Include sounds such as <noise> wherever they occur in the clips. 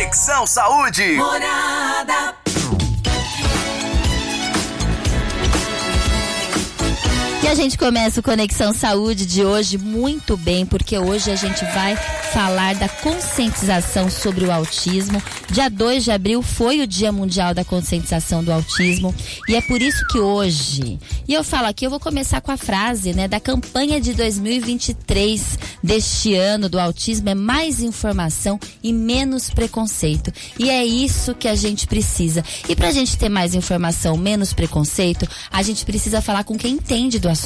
Conexão Saúde. Morada. A gente começa o Conexão Saúde de hoje muito bem, porque hoje a gente vai falar da conscientização sobre o autismo. Dia 2 de abril foi o Dia Mundial da Conscientização do Autismo e é por isso que hoje, e eu falo aqui, eu vou começar com a frase, né, da campanha de 2023 deste ano do autismo é mais informação e menos preconceito. E é isso que a gente precisa. E pra gente ter mais informação, menos preconceito, a gente precisa falar com quem entende do assunto.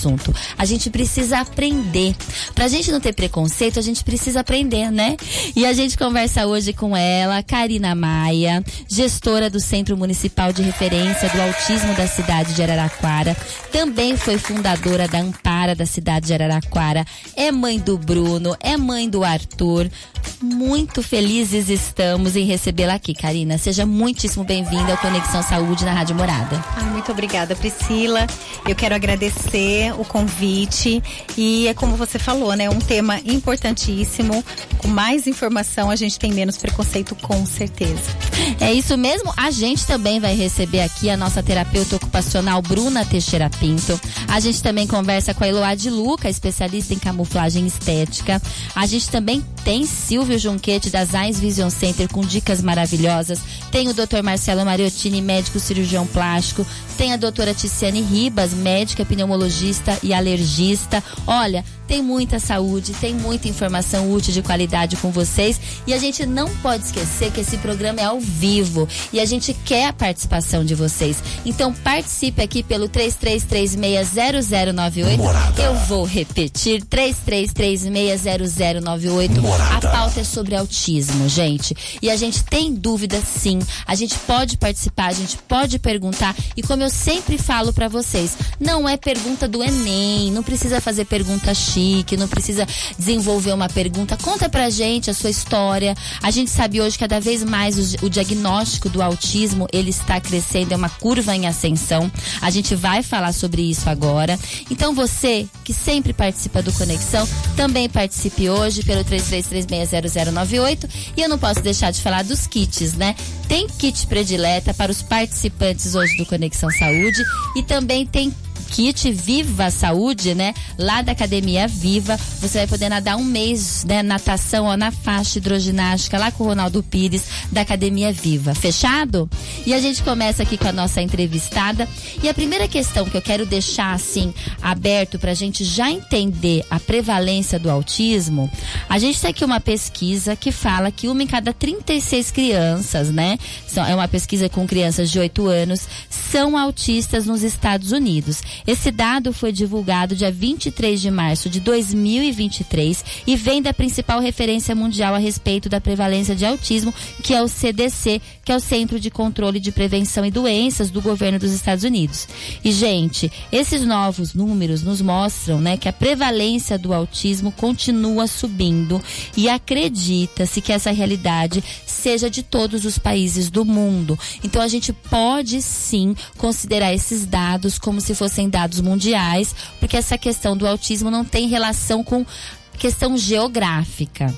A gente precisa aprender. Pra gente não ter preconceito, a gente precisa aprender, né? E a gente conversa hoje com ela, Karina Maia, gestora do Centro Municipal de Referência do Autismo da cidade de Araraquara. Também foi fundadora da Ampara da cidade de Araraquara. É mãe do Bruno, é mãe do Arthur. Muito felizes estamos em recebê-la aqui, Karina. Seja muitíssimo bem-vinda ao Conexão Saúde na Rádio Morada. Ai, muito obrigada, Priscila. Eu quero agradecer o convite e é como você falou, né? Um tema importantíssimo. Com mais informação, a gente tem menos preconceito, com certeza. É isso mesmo. A gente também vai receber aqui a nossa terapeuta ocupacional Bruna Teixeira Pinto. A gente também conversa com a Eloá de Luca, especialista em camuflagem estética. A gente também tem Silvio Junquete da Zais Vision Center com dicas maravilhosas. Tem o Dr. Marcelo Mariottini, médico cirurgião plástico. Tem a doutora Ticiane Ribas, médica pneumologista e alergista. Olha, tem muita saúde, tem muita informação útil de qualidade com vocês e a gente não pode esquecer que esse programa é ao vivo e a gente quer a participação de vocês. Então participe aqui pelo 33360098. Morada. Eu vou repetir 33360098. A pauta é sobre autismo, gente. E a gente tem dúvida sim. A gente pode participar, a gente pode perguntar e como eu sempre falo para vocês, não é pergunta do ENEM, não precisa fazer pergunta chique, não precisa desenvolver uma pergunta. Conta pra gente a sua história. A gente sabe hoje cada vez mais o, o diagnóstico do autismo, ele está crescendo, é uma curva em ascensão. A gente vai falar sobre isso agora. Então você que sempre participa do Conexão, também participe hoje pelo 33360098 e eu não posso deixar de falar dos kits, né? Tem kit predileta para os participantes hoje do Conexão Saúde e também tem kit Viva Saúde, né? Lá da Academia Viva, você vai poder nadar um mês, né? Natação, ó, na faixa hidroginástica, lá com o Ronaldo Pires, da Academia Viva. Fechado? E a gente começa aqui com a nossa entrevistada. E a primeira questão que eu quero deixar, assim, aberto pra gente já entender a prevalência do autismo, a gente tem aqui uma pesquisa que fala que uma em cada 36 crianças, né? É uma pesquisa com crianças de 8 anos, são autistas nos Estados Unidos. Esse dado foi divulgado dia 23 de março de 2023 e vem da principal referência mundial a respeito da prevalência de autismo, que é o CDC, que é o Centro de Controle de Prevenção e Doenças do governo dos Estados Unidos. E, gente, esses novos números nos mostram né, que a prevalência do autismo continua subindo e acredita-se que essa realidade seja de todos os países do mundo. Então a gente pode sim considerar esses dados como se fossem dados mundiais, porque essa questão do autismo não tem relação com questão geográfica.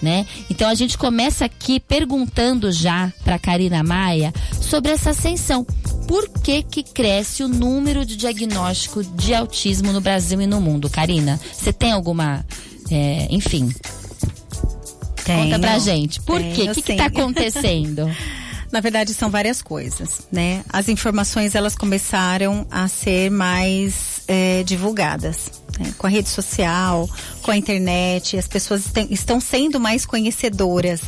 Né? Então a gente começa aqui perguntando já para Karina Maia sobre essa ascensão. Por que que cresce o número de diagnóstico de autismo no Brasil e no mundo, Karina? Você tem alguma, é, enfim, conta pra gente. Por Tenho, quê? O que que tá <laughs> acontecendo? Na verdade, são várias coisas, né? As informações elas começaram a ser mais é, divulgadas né? com a rede social, com a internet. As pessoas tem- estão sendo mais conhecedoras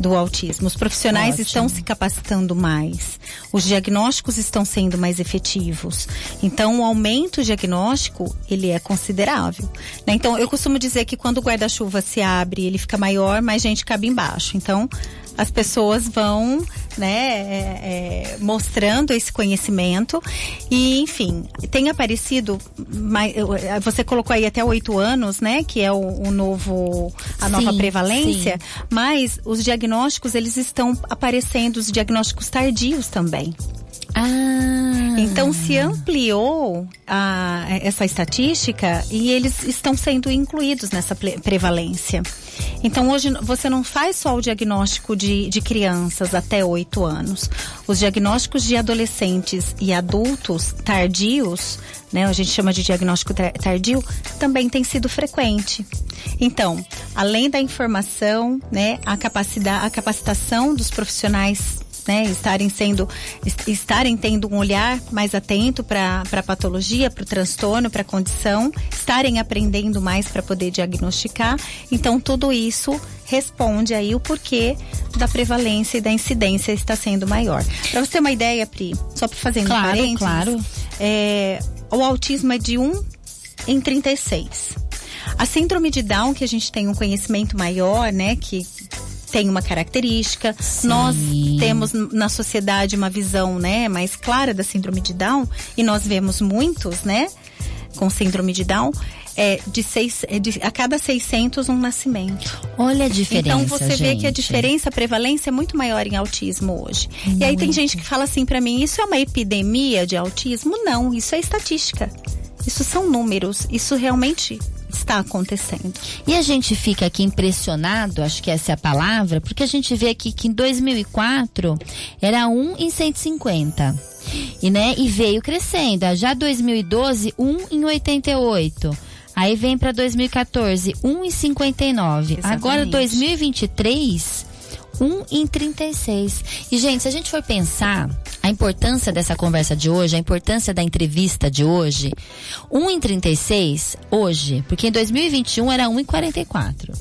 do autismo. Os profissionais Ótimo. estão se capacitando mais. Os diagnósticos estão sendo mais efetivos. Então, o aumento diagnóstico ele é considerável. né? Então, eu costumo dizer que quando o guarda-chuva se abre, ele fica maior, mais gente cabe embaixo. Então, as pessoas vão né, é, é, mostrando esse conhecimento e enfim tem aparecido eh, você colocou aí até oito anos né que é o, o novo a nova Sim, prevalência sim. mas os diagnósticos eles estão aparecendo os diagnósticos tardios também Ah. então se ampliou a- essa estatística e eles estão sendo incluídos nessa prevalência. Então hoje você não faz só o diagnóstico de, de crianças até 8 anos. Os diagnósticos de adolescentes e adultos tardios, né, a gente chama de diagnóstico tardio, também tem sido frequente. Então, além da informação, né, a capacidade, a capacitação dos profissionais né, estarem sendo, estarem tendo um olhar mais atento para a patologia, para o transtorno, para a condição, estarem aprendendo mais para poder diagnosticar. Então, tudo isso responde aí o porquê da prevalência e da incidência está sendo maior. Para você ter uma ideia, Pri, só para fazer um claro, parênteses, claro. É, o autismo é de 1 em 36. A síndrome de Down, que a gente tem um conhecimento maior, né, que tem uma característica. Sim. Nós temos na sociedade uma visão, né, mais clara da síndrome de Down e nós vemos muitos, né, com síndrome de Down. É de, seis, é de a cada 600 um nascimento. Olha a diferença. Então você gente. vê que a diferença, a prevalência é muito maior em autismo hoje. Muito. E aí tem gente que fala assim para mim: isso é uma epidemia de autismo? Não, isso é estatística. Isso são números. Isso realmente está acontecendo. E a gente fica aqui impressionado, acho que essa é a palavra, porque a gente vê aqui que em 2004 era 1 em 150. E, né, e veio crescendo. Já 2012, 1 em 88. Aí vem para 2014, 1 em 59. Exatamente. Agora 2023, 1 em 36. E, gente, se a gente for pensar a importância dessa conversa de hoje, a importância da entrevista de hoje, 1 em 36, hoje, porque em 2021 era 1 em 44.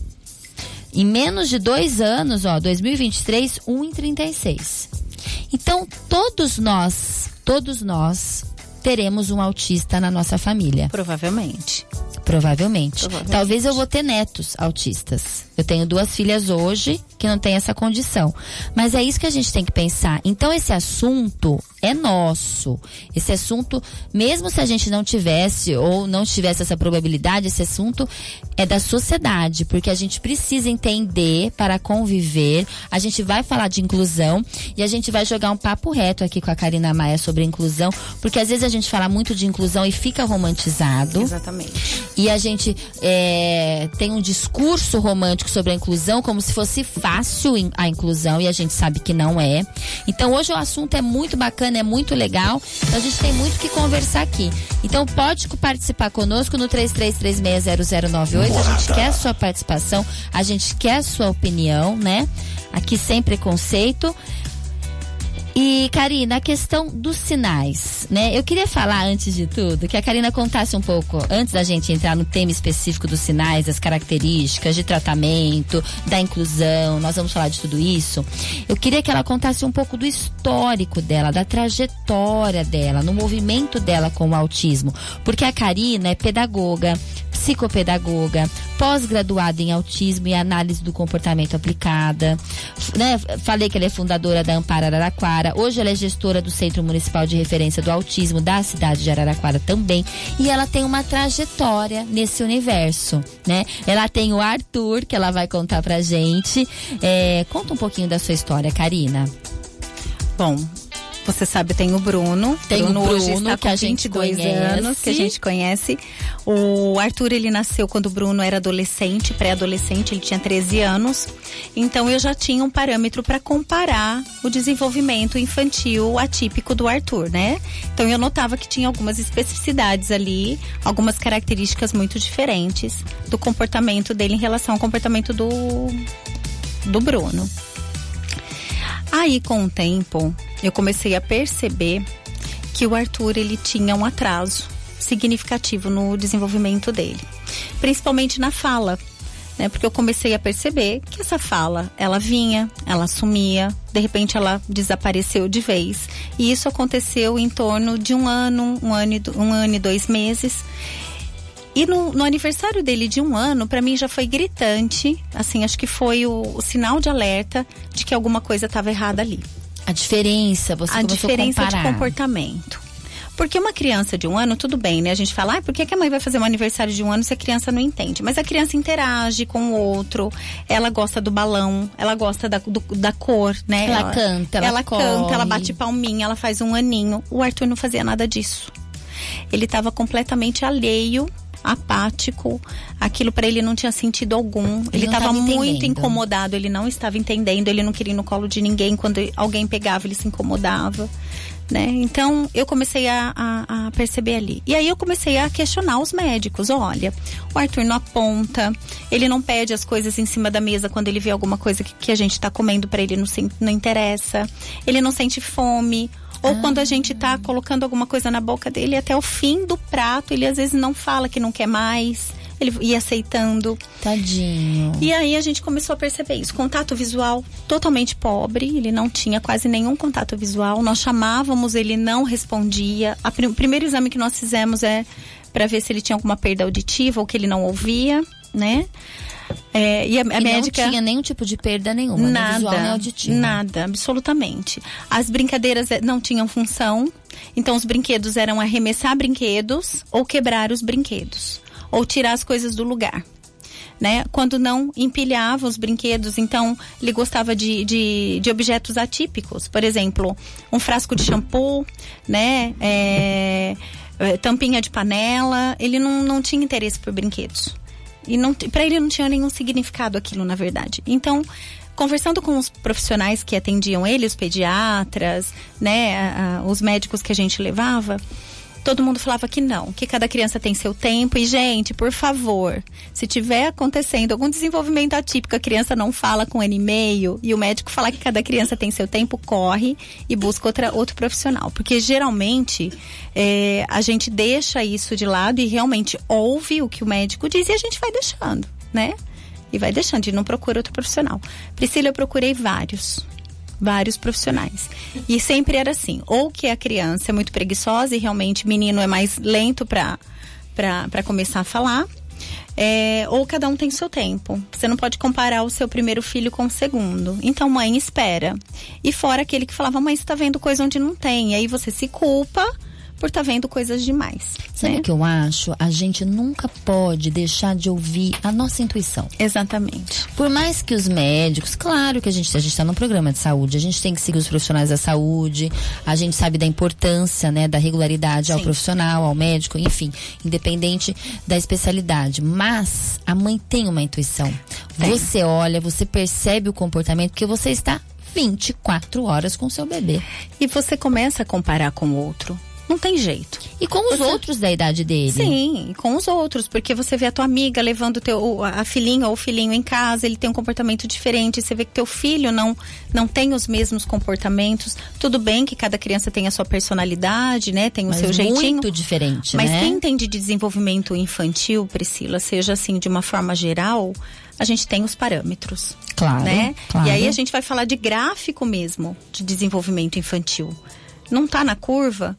Em menos de dois anos, ó, 2023, 1 em 36. Então, todos nós, todos nós teremos um autista na nossa família. Provavelmente. Provavelmente. Provavelmente. Talvez eu vou ter netos autistas. Eu tenho duas filhas hoje que não têm essa condição. Mas é isso que a gente tem que pensar. Então, esse assunto é nosso. Esse assunto, mesmo se a gente não tivesse ou não tivesse essa probabilidade, esse assunto é da sociedade, porque a gente precisa entender para conviver. A gente vai falar de inclusão e a gente vai jogar um papo reto aqui com a Karina Maia sobre inclusão, porque às vezes a gente fala muito de inclusão e fica romantizado. Exatamente. E a gente é, tem um discurso romântico sobre a inclusão como se fosse fácil a inclusão e a gente sabe que não é. Então hoje o assunto é muito bacana bacana, é muito legal. Então a gente tem muito que conversar aqui. Então pode participar conosco no 33360098. A gente quer a sua participação, a gente quer a sua opinião, né? Aqui sem preconceito. E, Karina, a questão dos sinais, né? Eu queria falar, antes de tudo, que a Karina contasse um pouco, antes da gente entrar no tema específico dos sinais, das características de tratamento, da inclusão, nós vamos falar de tudo isso. Eu queria que ela contasse um pouco do histórico dela, da trajetória dela, no movimento dela com o autismo. Porque a Karina é pedagoga, psicopedagoga, pós-graduada em autismo e análise do comportamento aplicada. Né? Falei que ela é fundadora da Ampara Araraquara. Hoje ela é gestora do Centro Municipal de Referência do Autismo da cidade de Araraquara também. E ela tem uma trajetória nesse universo, né? Ela tem o Arthur, que ela vai contar pra gente. É, conta um pouquinho da sua história, Karina. Bom, você sabe, tem o Bruno. Tem Bruno, o Bruno, hoje está que a gente conhece. anos, que a gente conhece. O Arthur, ele nasceu quando o Bruno era adolescente, pré-adolescente, ele tinha 13 anos. Então eu já tinha um parâmetro para comparar o desenvolvimento infantil atípico do Arthur, né? Então eu notava que tinha algumas especificidades ali, algumas características muito diferentes do comportamento dele em relação ao comportamento do do Bruno. Aí, com o tempo, eu comecei a perceber que o Arthur ele tinha um atraso significativo no desenvolvimento dele, principalmente na fala, né? Porque eu comecei a perceber que essa fala, ela vinha, ela sumia, de repente ela desapareceu de vez. E isso aconteceu em torno de um ano, um ano, um ano e dois meses. E no, no aniversário dele de um ano, para mim já foi gritante. Assim, acho que foi o, o sinal de alerta de que alguma coisa estava errada ali. A diferença, você a diferença a de comportamento. Porque uma criança de um ano, tudo bem, né? A gente fala, ah, por que, que a mãe vai fazer um aniversário de um ano se a criança não entende? Mas a criança interage com o outro, ela gosta do balão, ela gosta da, do, da cor, né? Ela, ela canta, ela, ela corre. canta, ela bate palminha, ela faz um aninho. O Arthur não fazia nada disso. Ele estava completamente alheio apático, aquilo para ele não tinha sentido algum. Ele estava tava muito incomodado, ele não estava entendendo, ele não queria ir no colo de ninguém. Quando alguém pegava, ele se incomodava. Né? Então eu comecei a, a- a perceber ali. E aí eu comecei a questionar os médicos. Olha, o Arthur não aponta, ele não pede as coisas em cima da mesa quando ele vê alguma coisa que, que a gente está comendo para ele não, se- não interessa. Ele não sente fome. Ou quando a gente tá colocando alguma coisa na boca dele, até o fim do prato, ele às vezes não fala que não quer mais. Ele ia aceitando. Tadinho. E aí a gente começou a perceber isso. Contato visual totalmente pobre, ele não tinha quase nenhum contato visual. Nós chamávamos, ele não respondia. O primeiro exame que nós fizemos é para ver se ele tinha alguma perda auditiva ou que ele não ouvia, né? É, e a, a e médica. não tinha nenhum tipo de perda nenhuma, nem Nada, visual nem auditiva. nada, absolutamente. As brincadeiras eh, não tinham função, então os brinquedos eram arremessar brinquedos ou quebrar os brinquedos, ou tirar as coisas do lugar. Né? Quando não empilhava os brinquedos, então ele gostava de, de, de objetos atípicos. Por exemplo, um frasco de shampoo, né? É, tampinha de panela. Ele não, não tinha interesse por brinquedos. E não, para ele não tinha nenhum significado aquilo, na verdade. Então, conversando com os profissionais que atendiam ele, os pediatras, né, a- a- os médicos que a gente levava, todo mundo falava que não, que cada criança tem seu tempo. E, gente, por favor, se tiver acontecendo algum desenvolvimento atípico, a criança não fala com ano e meio, e o médico falar que cada criança tem seu tempo, corre e busca outra, outro profissional. Porque geralmente é, a gente deixa isso de lado e realmente ouve o que o médico diz e a gente vai deixando, né? E vai deixando, e não procura outro profissional. Priscila, eu procurei vários vários profissionais. E sempre era assim, ou que a criança é muito preguiçosa e realmente menino é mais lento para para começar a falar, é, ou cada um tem seu tempo. Você não pode comparar o seu primeiro filho com o segundo. Então, mãe espera. E fora aquele que falava, mãe, você tá vendo coisa onde não tem. E aí você se culpa por estar vendo coisas demais. Sabe né? o que eu acho? A gente nunca pode deixar de ouvir a nossa intuição. Exatamente. Por mais que os médicos, claro que a gente a gente está num programa de saúde, a gente tem que seguir os profissionais da saúde, a gente sabe da importância, né, da regularidade ao Sim. profissional, ao médico, enfim, independente da especialidade. Mas a mãe tem uma intuição. Tem. Você olha, você percebe o comportamento porque você está 24 horas com seu bebê. E você começa a comparar com o outro. Não tem jeito. E com os Você- outros da idade dele. Sim, com os outros, porque você vê a tua amiga levando teu, a filhinha ou o filhinho em casa, ele tem um comportamento diferente, você vê que teu filho não, não tem os mesmos comportamentos. Tudo bem que cada criança tem a sua personalidade, né? Tem o Mas seu jeitinho. muito diferente, Mas né? quem tem de desenvolvimento infantil, Priscila, seja assim de uma forma geral, a gente tem os parâmetros. Claro, Né? claro. E aí a gente vai falar de gráfico mesmo de desenvolvimento infantil. Não tá na curva?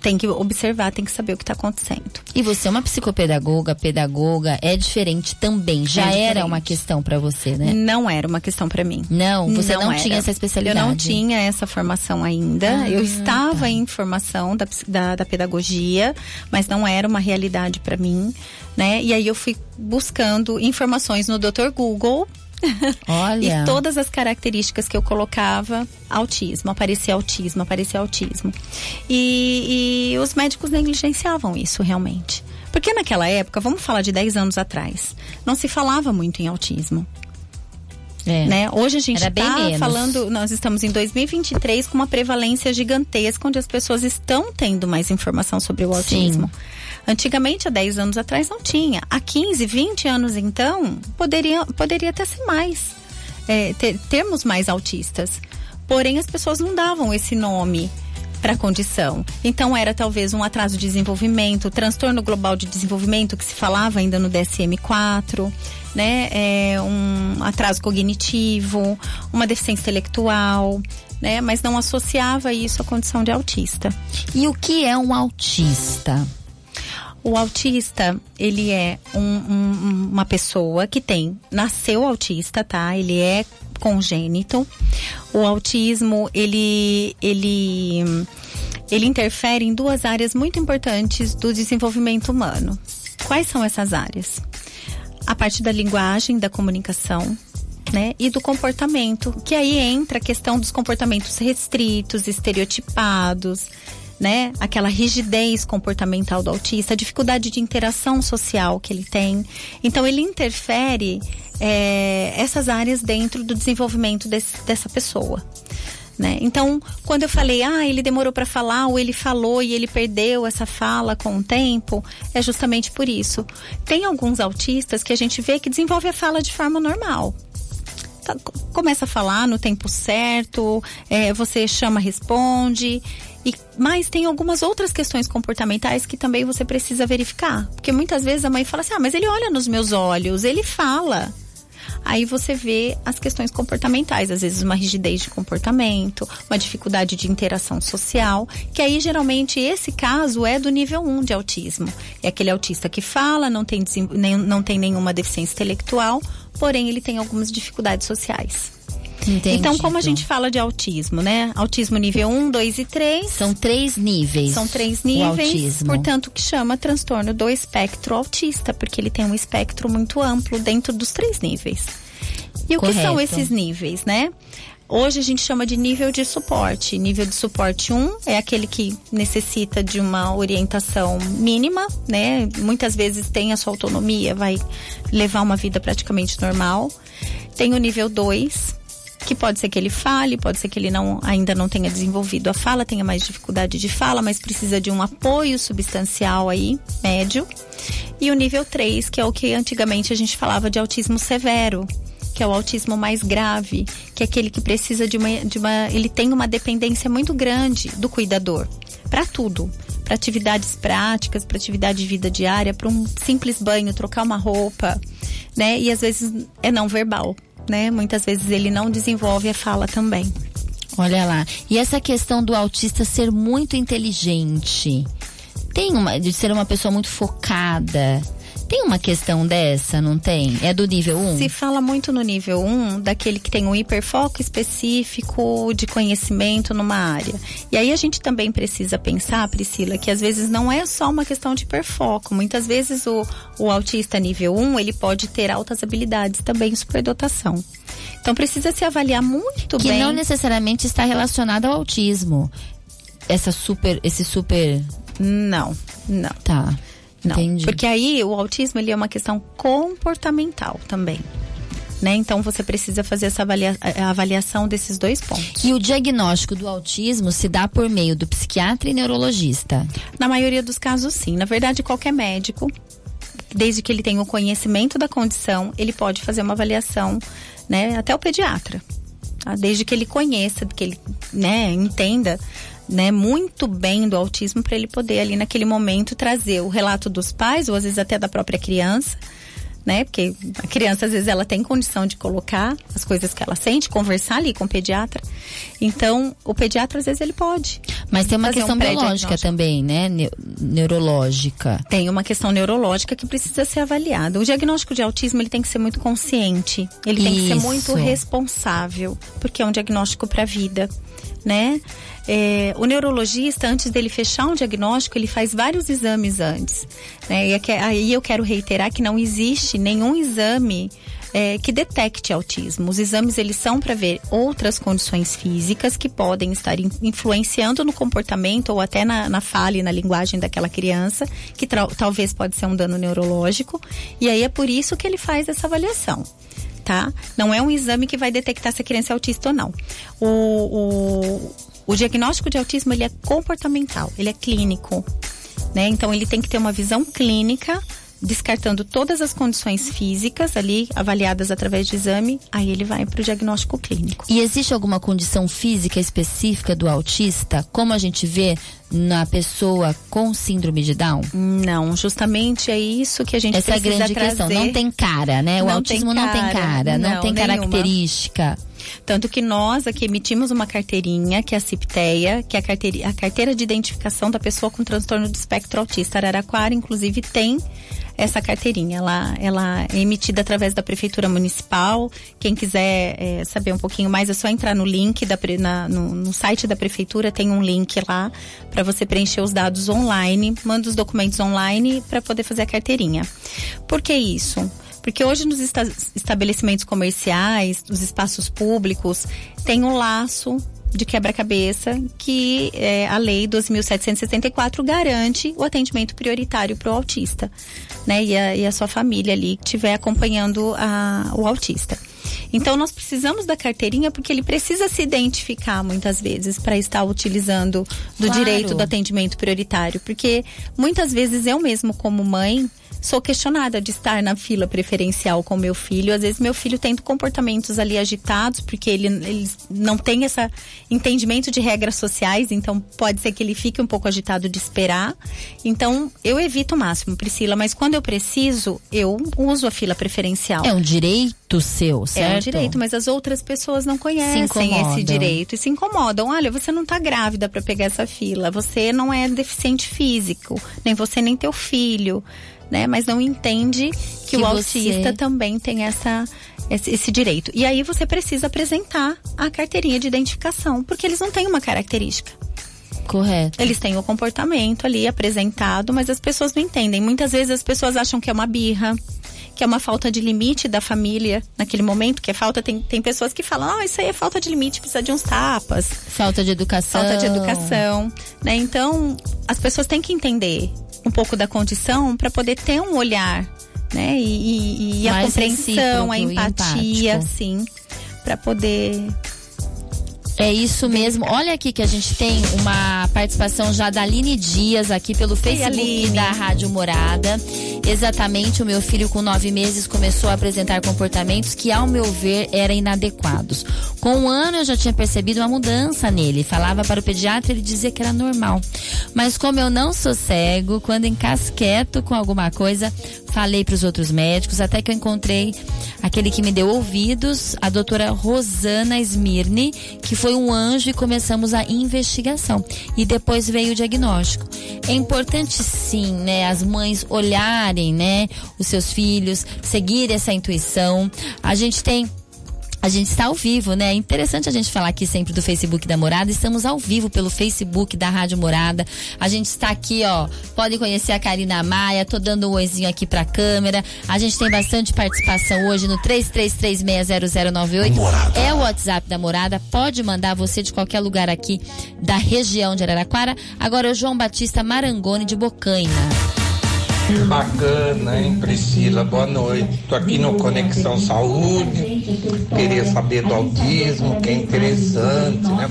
Tem que observar, tem que saber o que está acontecendo. E você é uma psicopedagoga, pedagoga, é diferente também. Já É era diferente. uma questão para você, né? Não era uma questão para mim. Não, você não, era. tinha essa especialidade. Eu não tinha essa formação ainda. Ah, eu estava tá. em formação da, da, da pedagogia, mas não era uma realidade para mim, né? E aí eu fui buscando informações no Dr. Google. <laughs> Olha. E todas as características que eu colocava, autismo, aparecia autismo, aparecia autismo. E, e os médicos negligenciavam isso realmente. Porque naquela época, vamos falar de 10 anos atrás, não se falava muito em autismo. É. Né? Hoje a gente está falando, nós estamos em 2023 com uma prevalência gigantesca, onde as pessoas estão tendo mais informação sobre o autismo. Antigamente, há 10 anos atrás, não tinha. Há 15, 20 anos, então, poderia, poderia até ser mais. É, ter- termos mais autistas. Porém, as pessoas não davam esse nome para a condição. Então, era talvez um atraso de desenvolvimento, transtorno global de desenvolvimento, que se falava ainda no DSM-4, né? É, um atraso cognitivo, uma deficiência intelectual, né? Mas não associava isso à condição de autista. E o que é um autista? O autista, ele é um- um- uma pessoa que tem, nasceu autista, tá? Ele é congênito. O autismo, ele, ele, ele interfere em duas áreas muito importantes do desenvolvimento humano. Quais são essas áreas? A parte da linguagem, da comunicação, né? E do comportamento, que aí entra a questão dos comportamentos restritos, estereotipados, né? Aquela rigidez comportamental do autista, a dificuldade de interação social que ele tem. Então ele interfere é, essas áreas dentro do desenvolvimento desse, dessa pessoa. Né? Então, quando eu falei, ah, ele demorou para falar, ou ele falou e ele perdeu essa fala com o tempo, é justamente por isso. Tem alguns autistas que a gente vê que desenvolve a fala de forma normal. Tá, começa a falar no tempo certo, é, você chama, responde. E, mas tem algumas outras questões comportamentais que também você precisa verificar. Porque muitas vezes a mãe fala assim: ah, mas ele olha nos meus olhos, ele fala aí você vê as questões comportamentais, às vezes uma rigidez de comportamento, uma dificuldade de interação social, que aí geralmente esse caso é do nível 1 de autismo. É aquele autista que fala, não tem, não tem nenhuma deficiência intelectual, porém ele tem algumas dificuldades sociais. Entendi. Então, como a gente fala de autismo, né? Autismo nível 1, 2 e 3. São três níveis. São três níveis. Portanto, que chama transtorno do espectro autista, porque ele tem um espectro muito amplo dentro dos três níveis. E o Correto. que são esses níveis, né? Hoje a gente chama de nível de suporte. Nível de suporte 1 é aquele que necessita de uma orientação mínima, né? Muitas vezes tem a sua autonomia, vai levar uma vida praticamente normal. Tem o nível 2, que pode ser que ele fale, pode ser que ele não, ainda não tenha desenvolvido a fala, tenha mais dificuldade de fala, mas precisa de um apoio substancial aí, médio. E o nível 3, que é o que antigamente a gente falava de autismo severo, que é o autismo mais grave, que é aquele que precisa de uma, de uma ele tem uma dependência muito grande do cuidador para tudo, para atividades práticas, para atividade de vida diária, para um simples banho, trocar uma roupa, né? E às vezes é não verbal né? Muitas vezes ele não desenvolve a fala também. Olha lá. E essa questão do autista ser muito inteligente, tem uma de ser uma pessoa muito focada, tem uma questão dessa, não tem? É do nível 1? Se fala muito no nível 1, daquele que tem um hiperfoco específico de conhecimento numa área. E aí a gente também precisa pensar, Priscila, que às vezes não é só uma questão de hiperfoco. Muitas vezes o, o autista nível 1, ele pode ter altas habilidades também, superdotação. Então precisa se avaliar muito que bem. Que não necessariamente está relacionado ao autismo. Essa super, esse super. Não, não. Tá. Não, Entendi. porque aí o autismo ele é uma questão comportamental também. Né? Então você precisa fazer essa avalia avaliação desses dois pontos. E o diagnóstico do autismo se dá por meio do psiquiatra e neurologista? Na maioria dos casos, sim. Na verdade, qualquer médico, desde que ele tenha o conhecimento da condição, ele pode fazer uma avaliação, né? Até o pediatra. Tá? Desde que ele conheça, que ele né, entenda né, muito bem do autismo para ele poder ali naquele momento trazer o relato dos pais ou às vezes até da própria criança, né? Porque a criança às vezes ela tem condição de colocar as coisas que ela sente, conversar ali com o pediatra. Então, o pediatra às vezes ele pode. Mas tem uma questão um biológica também, né? neurológica. Tem uma questão neurológica que precisa ser avaliada. O diagnóstico de autismo ele tem que ser muito consciente, ele tem Isso. que ser muito responsável, porque é um diagnóstico para a vida, né? É, o neurologista, antes dele fechar um diagnóstico, ele faz vários exames antes. Né? E aí eu quero reiterar que não existe nenhum exame é, que detecte autismo. Os exames eles são para ver outras condições físicas que podem estar in, influenciando no comportamento ou até na, na fala e na linguagem daquela criança, que talvez pode ser um dano neurológico. E aí é por isso que ele faz essa avaliação. Tá? Não é um exame que vai detectar se a criança é autista ou não. O, o, o diagnóstico de autismo ele é comportamental, ele é clínico, né? Então ele tem que ter uma visão clínica descartando todas as condições físicas ali avaliadas através de exame, aí ele vai para o diagnóstico clínico. E existe alguma condição física específica do autista, como a gente vê na pessoa com síndrome de Down? Não, justamente é isso que a gente Essa precisa é a grande trazer. questão. Não tem cara, né? O não autismo tem não tem cara, não, não tem nenhuma. característica. Tanto que nós aqui emitimos uma carteirinha, que é a CIPTEA, que é a, carteira, a carteira de identificação da pessoa com transtorno do espectro autista. Araraquara, inclusive, tem essa carteirinha. Ela, ela é emitida através da Prefeitura Municipal. Quem quiser é, saber um pouquinho mais, é só entrar no link, da, na, no, no site da Prefeitura, tem um link lá para você preencher os dados online, manda os documentos online para poder fazer a carteirinha. Por que isso? Porque hoje nos estabelecimentos comerciais, nos espaços públicos, tem um laço de quebra-cabeça que é, a lei 2.774 garante o atendimento prioritário para o autista, né? E a, e a, sua família ali que estiver acompanhando a, o autista. Então nós precisamos da carteirinha porque ele precisa se identificar muitas vezes para estar utilizando do claro. direito do atendimento prioritário, porque muitas vezes eu mesmo como mãe sou questionada de estar na fila preferencial com meu filho. Às vezes meu filho tendo comportamentos ali agitados, porque ele, ele não tem esse entendimento de regras sociais, então pode ser que ele fique um pouco agitado de esperar. Então eu evito o máximo, Priscila, mas quando eu preciso, eu uso a fila preferencial. É um direito seu, certo? É um direito, mas as outras pessoas não conhecem esse direito e se incomodam. Olha, você não está grávida para pegar essa fila, você não é deficiente físico, nem você nem teu filho né? Mas não entende que, que o autista também tem essa esse, esse, direito. E aí você precisa apresentar a carteirinha de identificação, porque eles não têm uma característica. Correto. Eles têm o comportamento ali apresentado, mas as pessoas não entendem. Muitas vezes as pessoas acham que é uma birra, que é uma falta de limite da família naquele momento, que é falta. Tem, tem pessoas que falam, ah, isso aí é falta de limite, precisa de uns tapas. Falta de educação. Falta de educação. Né? Então, as pessoas têm que entender um pouco da condição para poder ter um olhar, né? E, e, e a compreensão, a empatia, sim, para poder é isso mesmo. Olha aqui que a gente tem uma participação já da Aline Dias aqui pelo Facebook da Rádio Morada. Exatamente, o meu filho com nove meses começou a apresentar comportamentos que, ao meu ver, eram inadequados. Com um ano eu já tinha percebido uma mudança nele. Falava para o pediatra, ele dizia que era normal. Mas como eu não sou cego, quando encasqueto com alguma coisa, falei para os outros médicos, até que eu encontrei aquele que me deu ouvidos, a doutora Rosana Smirni, que foi um anjo e começamos a investigação. E depois veio o diagnóstico. É importante sim, né, as mães olharem, né, os seus filhos, seguir essa intuição. A gente tem a gente está ao vivo, né? É interessante a gente falar aqui sempre do Facebook da Morada. Estamos ao vivo pelo Facebook da Rádio Morada. A gente está aqui, ó. Podem conhecer a Karina Maia. Tô dando um oizinho aqui pra câmera. A gente tem bastante participação hoje no 33360098. Morada. É o WhatsApp da Morada. Pode mandar você de qualquer lugar aqui da região de Araraquara. Agora é o João Batista Marangoni de Bocaina. Bacana, hein, Priscila? Boa noite. Tô aqui no Conexão Saúde. Queria saber do autismo, que é interessante, né?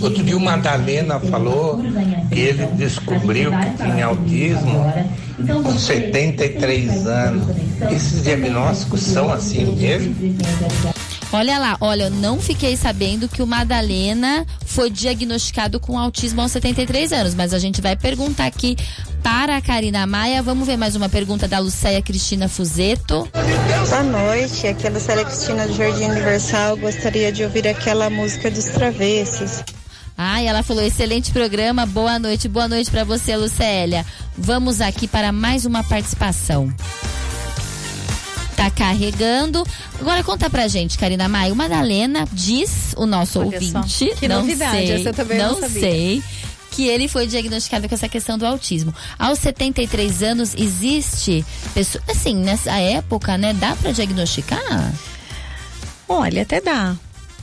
Outro dia o Madalena falou que ele descobriu que tinha autismo com 73 anos. Esses diagnósticos são assim mesmo? Olha lá, olha, eu não fiquei sabendo que o Madalena foi diagnosticado com autismo aos 73 anos, mas a gente vai perguntar aqui para a Karina Maia. Vamos ver mais uma pergunta da Lucéia Cristina Fuzeto. Boa noite, aqui é a Lucéia Cristina do Jardim Universal. Gostaria de ouvir aquela música dos Travessos. Ah, ela falou: excelente programa, boa noite, boa noite para você, Lucélia. Vamos aqui para mais uma participação tá carregando. Agora conta pra gente, Karina Maia. O Madalena diz, o nosso Olha ouvinte. Só. Que não novidade, sei, essa eu também não, não sei que ele foi diagnosticado com essa questão do autismo. Aos 73 anos existe pessoa, assim, nessa época, né, dá para diagnosticar? Olha, até dá.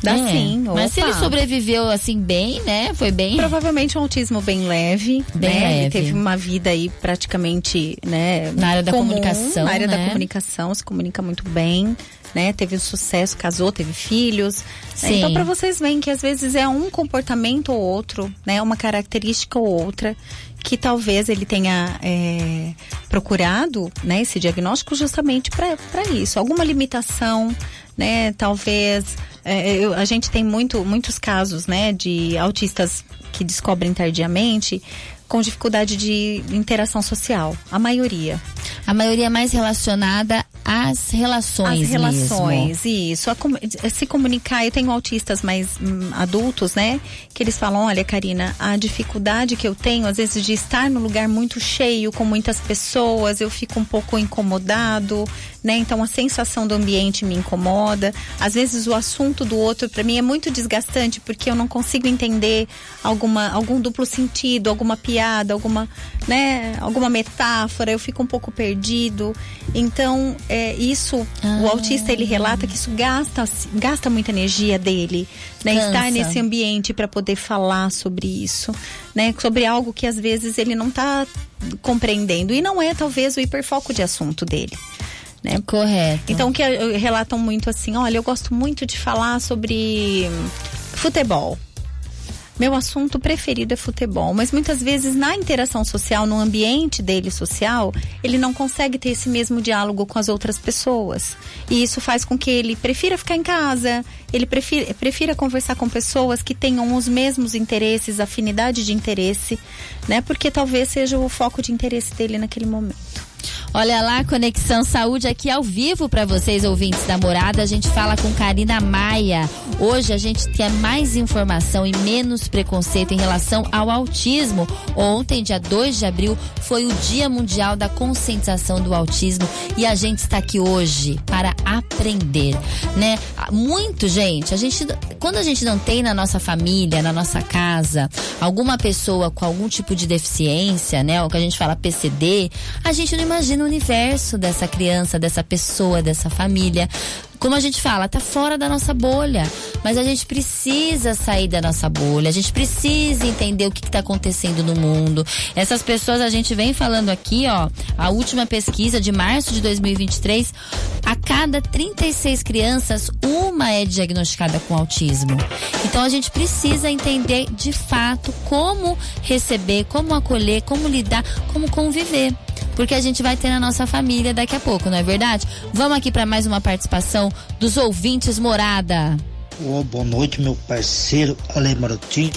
Dá é, sim. Mas se ele sobreviveu assim bem, né? Foi bem. Provavelmente um autismo bem leve. Bem né? leve. Ele teve uma vida aí praticamente, né? Na área da comum, comunicação. Na área né? da comunicação, se comunica muito bem. Né, teve sucesso, casou, teve filhos. Né? Então, para vocês verem que às vezes é um comportamento ou outro, né, uma característica ou outra que talvez ele tenha é, procurado né, esse diagnóstico justamente para isso. Alguma limitação, né? Talvez é, eu, a gente tem muito, muitos casos, né, de autistas que descobrem tardiamente com dificuldade de interação social, a maioria. A maioria mais relacionada às relações. As relações, mesmo. isso. A, se comunicar, eu tenho autistas mais hum, adultos, né? Que eles falam, olha, Karina, a dificuldade que eu tenho, às vezes, de estar num lugar muito cheio, com muitas pessoas, eu fico um pouco incomodado, né? Então a sensação do ambiente me incomoda. Às vezes o assunto do outro para mim é muito desgastante porque eu não consigo entender alguma algum duplo sentido, alguma piada, alguma, né, alguma metáfora, eu fico um pouco perdido. Então, é, isso, ah. o autista ele relata que isso gasta, gasta muita energia dele, né? Cansa. Estar nesse ambiente para poder falar sobre isso, né? Sobre algo que às vezes ele não está compreendendo e não é talvez o hiperfoco de assunto dele. Né? Correto. Então que relatam muito assim, olha, eu gosto muito de falar sobre futebol. Meu assunto preferido é futebol, mas muitas vezes na interação social, no ambiente dele social, ele não consegue ter esse mesmo diálogo com as outras pessoas. E isso faz com que ele prefira ficar em casa, ele prefira, prefira conversar com pessoas que tenham os mesmos interesses, afinidade de interesse, né? Porque talvez seja o foco de interesse dele naquele momento. Olha lá, Conexão Saúde aqui ao vivo para vocês, ouvintes da morada. A gente fala com Karina Maia. Hoje a gente tem mais informação e menos preconceito em relação ao autismo. Ontem, dia 2 de abril, foi o Dia Mundial da Conscientização do Autismo e a gente está aqui hoje para aprender, né? Muito, gente, a gente quando a gente não tem na nossa família, na nossa casa, alguma pessoa com algum tipo de deficiência, né, o que a gente fala PCD, a gente não imagina universo dessa criança, dessa pessoa, dessa família como a gente fala, tá fora da nossa bolha. Mas a gente precisa sair da nossa bolha, a gente precisa entender o que está acontecendo no mundo. Essas pessoas, a gente vem falando aqui, ó, a última pesquisa de março de 2023, a cada 36 crianças, uma é diagnosticada com autismo. Então a gente precisa entender de fato como receber, como acolher, como lidar, como conviver porque a gente vai ter na nossa família daqui a pouco, não é verdade? Vamos aqui para mais uma participação dos ouvintes morada. Oh, boa noite, meu parceiro Ale Marotim.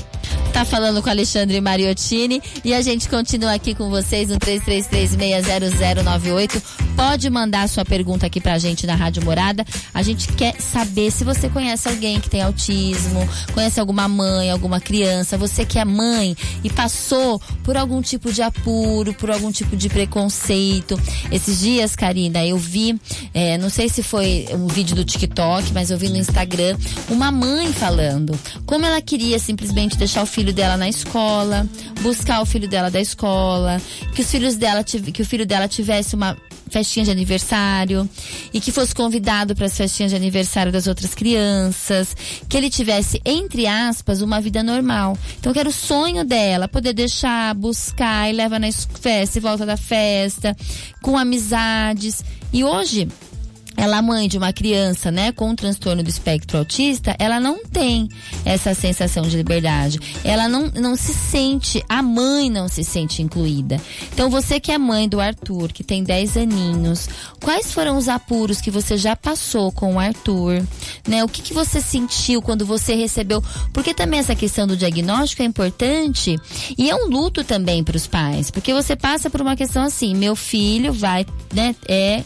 Tá falando com Alexandre Mariottini e a gente continua aqui com vocês no 33360098. Pode mandar sua pergunta aqui pra gente na Rádio Morada. A gente quer saber se você conhece alguém que tem autismo, conhece alguma mãe, alguma criança, você que é mãe e passou por algum tipo de apuro, por algum tipo de preconceito. Esses dias, Karina, eu vi, é, não sei se foi um vídeo do TikTok, mas eu vi no Instagram, uma mãe falando como ela queria simplesmente deixar o filho dela na escola, buscar o filho dela da escola, que os filhos dela que o filho dela tivesse uma festinha de aniversário e que fosse convidado para as festinhas de aniversário das outras crianças, que ele tivesse entre aspas uma vida normal. Então que era o sonho dela, poder deixar, buscar e leva na festa e volta da festa, com amizades. E hoje ela mãe de uma criança, né, com um transtorno do espectro autista, ela não tem essa sensação de liberdade. Ela não, não se sente, a mãe não se sente incluída. Então você que é mãe do Arthur, que tem 10 aninhos, quais foram os apuros que você já passou com o Arthur, né? O que que você sentiu quando você recebeu? Porque também essa questão do diagnóstico é importante e é um luto também para os pais, porque você passa por uma questão assim, meu filho vai, né, é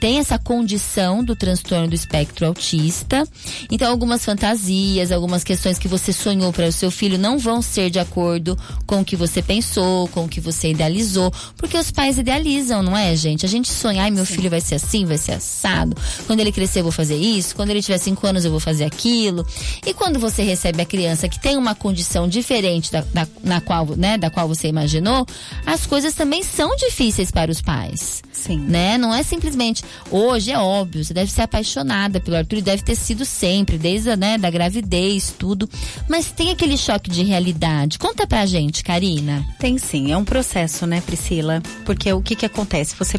tem essa condição do transtorno do espectro autista. Então, algumas fantasias, algumas questões que você sonhou para o seu filho não vão ser de acordo com o que você pensou, com o que você idealizou, porque os pais idealizam, não é, gente? A gente sonha, ai, meu Sim. filho vai ser assim, vai ser assado. Quando ele crescer, eu vou fazer isso. Quando ele tiver cinco anos, eu vou fazer aquilo. E quando você recebe a criança que tem uma condição diferente da, da, na qual, né, da qual você imaginou, as coisas também são difíceis para os pais. Sim. Né? Não é simplesmente Hoje é óbvio, você deve ser apaixonada pelo Arthur e deve ter sido sempre, desde a né, da gravidez, tudo. Mas tem aquele choque de realidade. Conta pra gente, Karina. Tem sim, é um processo, né, Priscila? Porque o que que acontece? Você,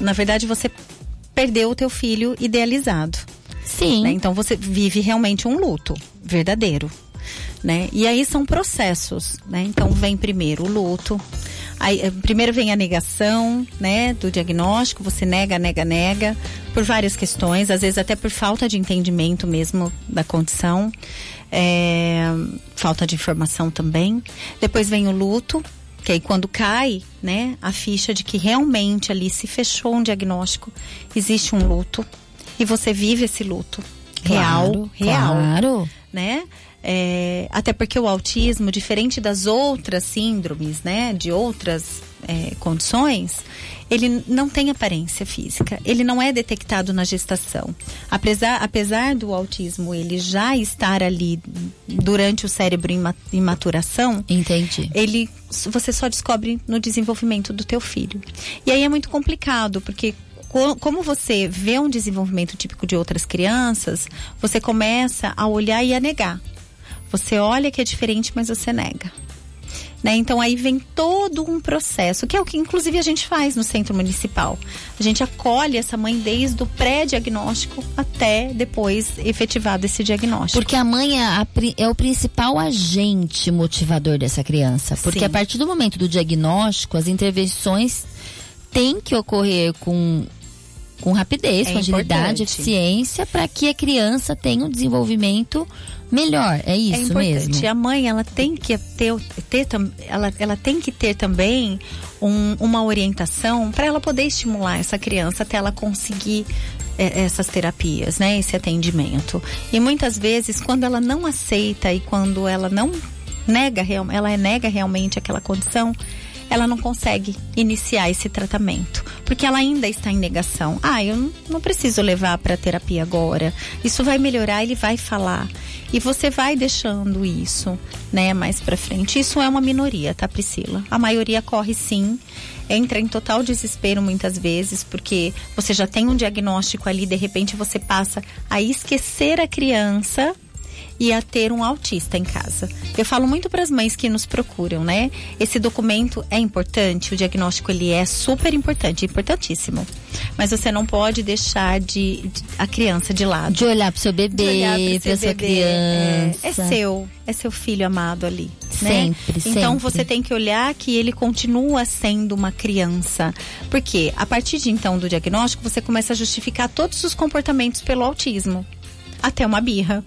na verdade, você perdeu o teu filho idealizado. Sim. Né? Então você vive realmente um luto verdadeiro. Né? E aí são processos, né? Então vem primeiro o luto, Aí, eh, primeiro vem a negação, né, do diagnóstico, você nega, nega, nega, por várias questões, às vezes até por falta de entendimento mesmo da condição, é, falta de informação também. Depois vem o luto, que aí quando cai, né, a ficha de que realmente ali se fechou um diagnóstico, existe um luto e você vive esse luto claro, real, real, claro. Né? É, até porque o autismo, diferente das outras síndromes, né, de outras é, condições, ele não tem aparência física, ele não é detectado na gestação. Apesar, apesar do autismo ele já estar ali durante o cérebro em, maturação, Entendi. ele você só descobre no desenvolvimento do teu filho. E aí é muito complicado, porque como você vê um desenvolvimento típico de outras crianças, você começa a olhar e a negar. Você olha que é diferente, mas você nega. Né? Então aí vem todo um processo, que é o que inclusive a gente faz no centro municipal. A gente acolhe essa mãe desde o pré-diagnóstico até depois efetivado esse diagnóstico. Porque a mãe é, a é o principal agente motivador dessa criança. Porque Sim. a partir do momento do diagnóstico, as intervenções têm que ocorrer com, com rapidez, É com agilidade, importante. eficiência, para que a criança tenha um desenvolvimento melhor. É isso é importante. mesmo? A mãe, ela tem que ter, ter ela, ela tem que ter também um- uma orientação para ela poder estimular essa criança até ela conseguir é, essas terapias, né? Esse atendimento. E muitas vezes, quando ela não aceita e quando ela não nega, ela nega realmente aquela condição, ela não consegue iniciar esse tratamento, porque ela ainda está em negação. Ah, eu não, preciso levar para terapia agora. Isso vai melhorar, ele vai falar. E você vai deixando isso, né, mais para frente. Isso é uma minoria, tá, Priscila? A maioria corre sim, entra em total desespero muitas vezes, porque você já tem um diagnóstico ali, de repente você passa a esquecer a criança e a ter um autista em casa. Eu falo muito para as mães que nos procuram, né? Esse documento é importante, o diagnóstico ele é super importante, importantíssimo. Mas você não pode deixar de, de- a criança de lado. De olhar pro seu bebê, seu sua criança. É, é seu, é seu filho amado ali. né? Sempre, Então sempre. você tem que olhar que ele continua sendo uma criança. Porque a partir de então do diagnóstico, você começa a justificar todos os comportamentos pelo autismo. Até uma birra.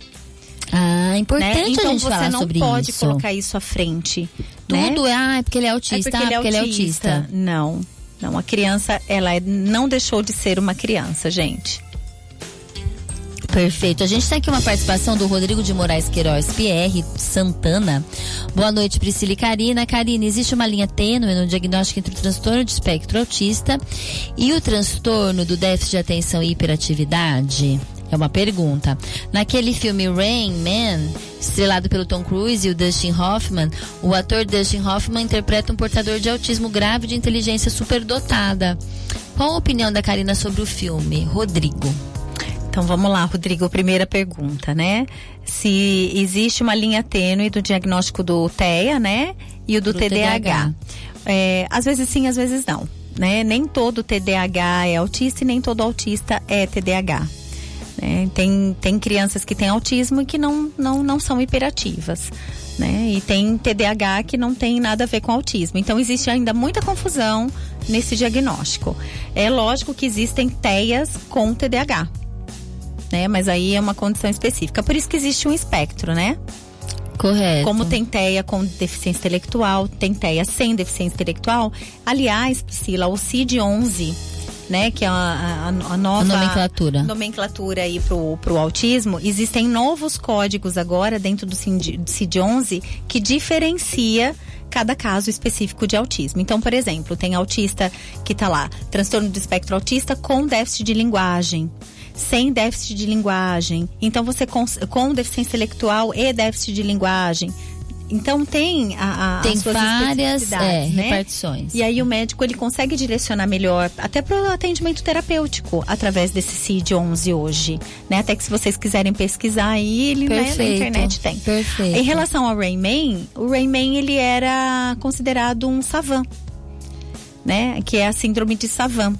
Ah, é importante né? Então a gente você falar não sobre pode isso. colocar isso à frente. né? Tudo é, ah, é porque ele é autista, É porque, ah, ele, é porque ele é autista. autista. Não. Não, a criança, ela é- não deixou de ser uma criança, gente. Perfeito. A gente tem aqui uma participação do Rodrigo de Moraes Queiroz Pierre Santana. Boa noite, Priscila e Karina. Karina, existe uma linha tênue no diagnóstico entre o transtorno de espectro autista e o transtorno do déficit de atenção e hiperatividade? É uma pergunta. Naquele filme Rain Man, estrelado pelo Tom Cruise e o Dustin Hoffman, o ator Dustin Hoffman interpreta um portador de autismo grave de inteligência superdotada. Qual a opinião da Karina sobre o filme? Rodrigo. Então vamos lá, Rodrigo. Primeira pergunta, né? Se existe uma linha tênue do diagnóstico do TEA, né? E o do Do TDAH. TDAH. É, às vezes sim, às vezes não. Né? Nem todo TDAH é autista e nem todo autista é TDAH. Né? Tem, tem crianças que têm autismo e que não, não, não são hiperativas. Né? E tem TDAH que não tem nada a ver com autismo. Então existe ainda muita confusão nesse diagnóstico. É lógico que existem TEAs com TDAH. Né? Mas aí é uma condição específica. Por isso que existe um espectro, né? Correto. Como tem TEA com deficiência intelectual, tem TEA sem deficiência intelectual. Aliás, Priscila, o CID-11, né, que é a, a- a nova A nomenclatura. nomenclatura aí pro, pro autismo, existem novos códigos agora dentro do CID- do CID-11 que diferencia cada caso específico de autismo. Então, por exemplo, tem autista que tá lá, transtorno do espectro autista com déficit de linguagem sem déficit de linguagem. Então você com, com deficiência intelectual e déficit de linguagem. Então tem a, a Tem as suas várias é, né? repartições. E aí o médico ele consegue direcionar melhor até para o atendimento terapêutico através desse CID-11 hoje, né? Até que se vocês quiserem pesquisar aí, ele né, na internet tem. perfeito. Em relação ao Rayman, o Rayman ele era considerado um savan, né? Que é a síndrome de Savan.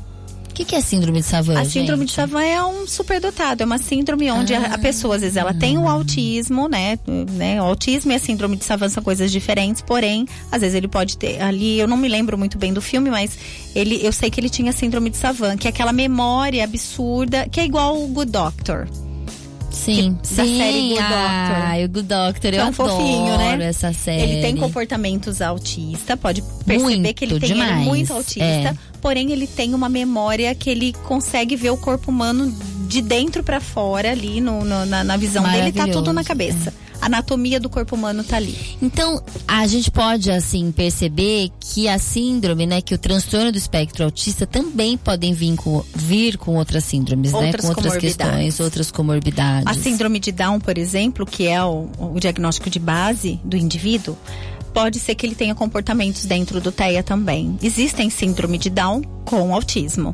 O que, que é síndrome de Savant? A síndrome gente? de Savant é um superdotado, é uma síndrome onde a, Ah. a pessoa, às vezes, ela tem o autismo, né? né? O autismo e a síndrome de Savant são coisas diferentes, porém, às vezes ele pode ter ali, eu não me lembro muito bem do filme, mas ele, eu sei que ele tinha síndrome de Savant, que é aquela memória absurda, que é igual o Good Doctor. Sim, que- da sim. série Good Ah, o Good Doctor, eu Tão adoro fofinho, né? essa série. Ele tem comportamentos autista, pode perceber Muito que ele tem ele é muito autista, é. Porém ele tem uma memória que ele consegue ver o corpo humano de dentro para fora ali no, no, na, na, visão dele tá tudo na cabeça. É anatomia do corpo humano tá ali. Então, a gente pode assim perceber que a síndrome, né, que o transtorno do espectro autista também podem vir com, vir com outras síndromes, outras né, com outras questões, outras comorbidades. A síndrome de Down, por exemplo, que é o, o diagnóstico de base do indivíduo, pode ser que ele tenha comportamentos dentro do TEA também. Existem síndrome de Down com autismo.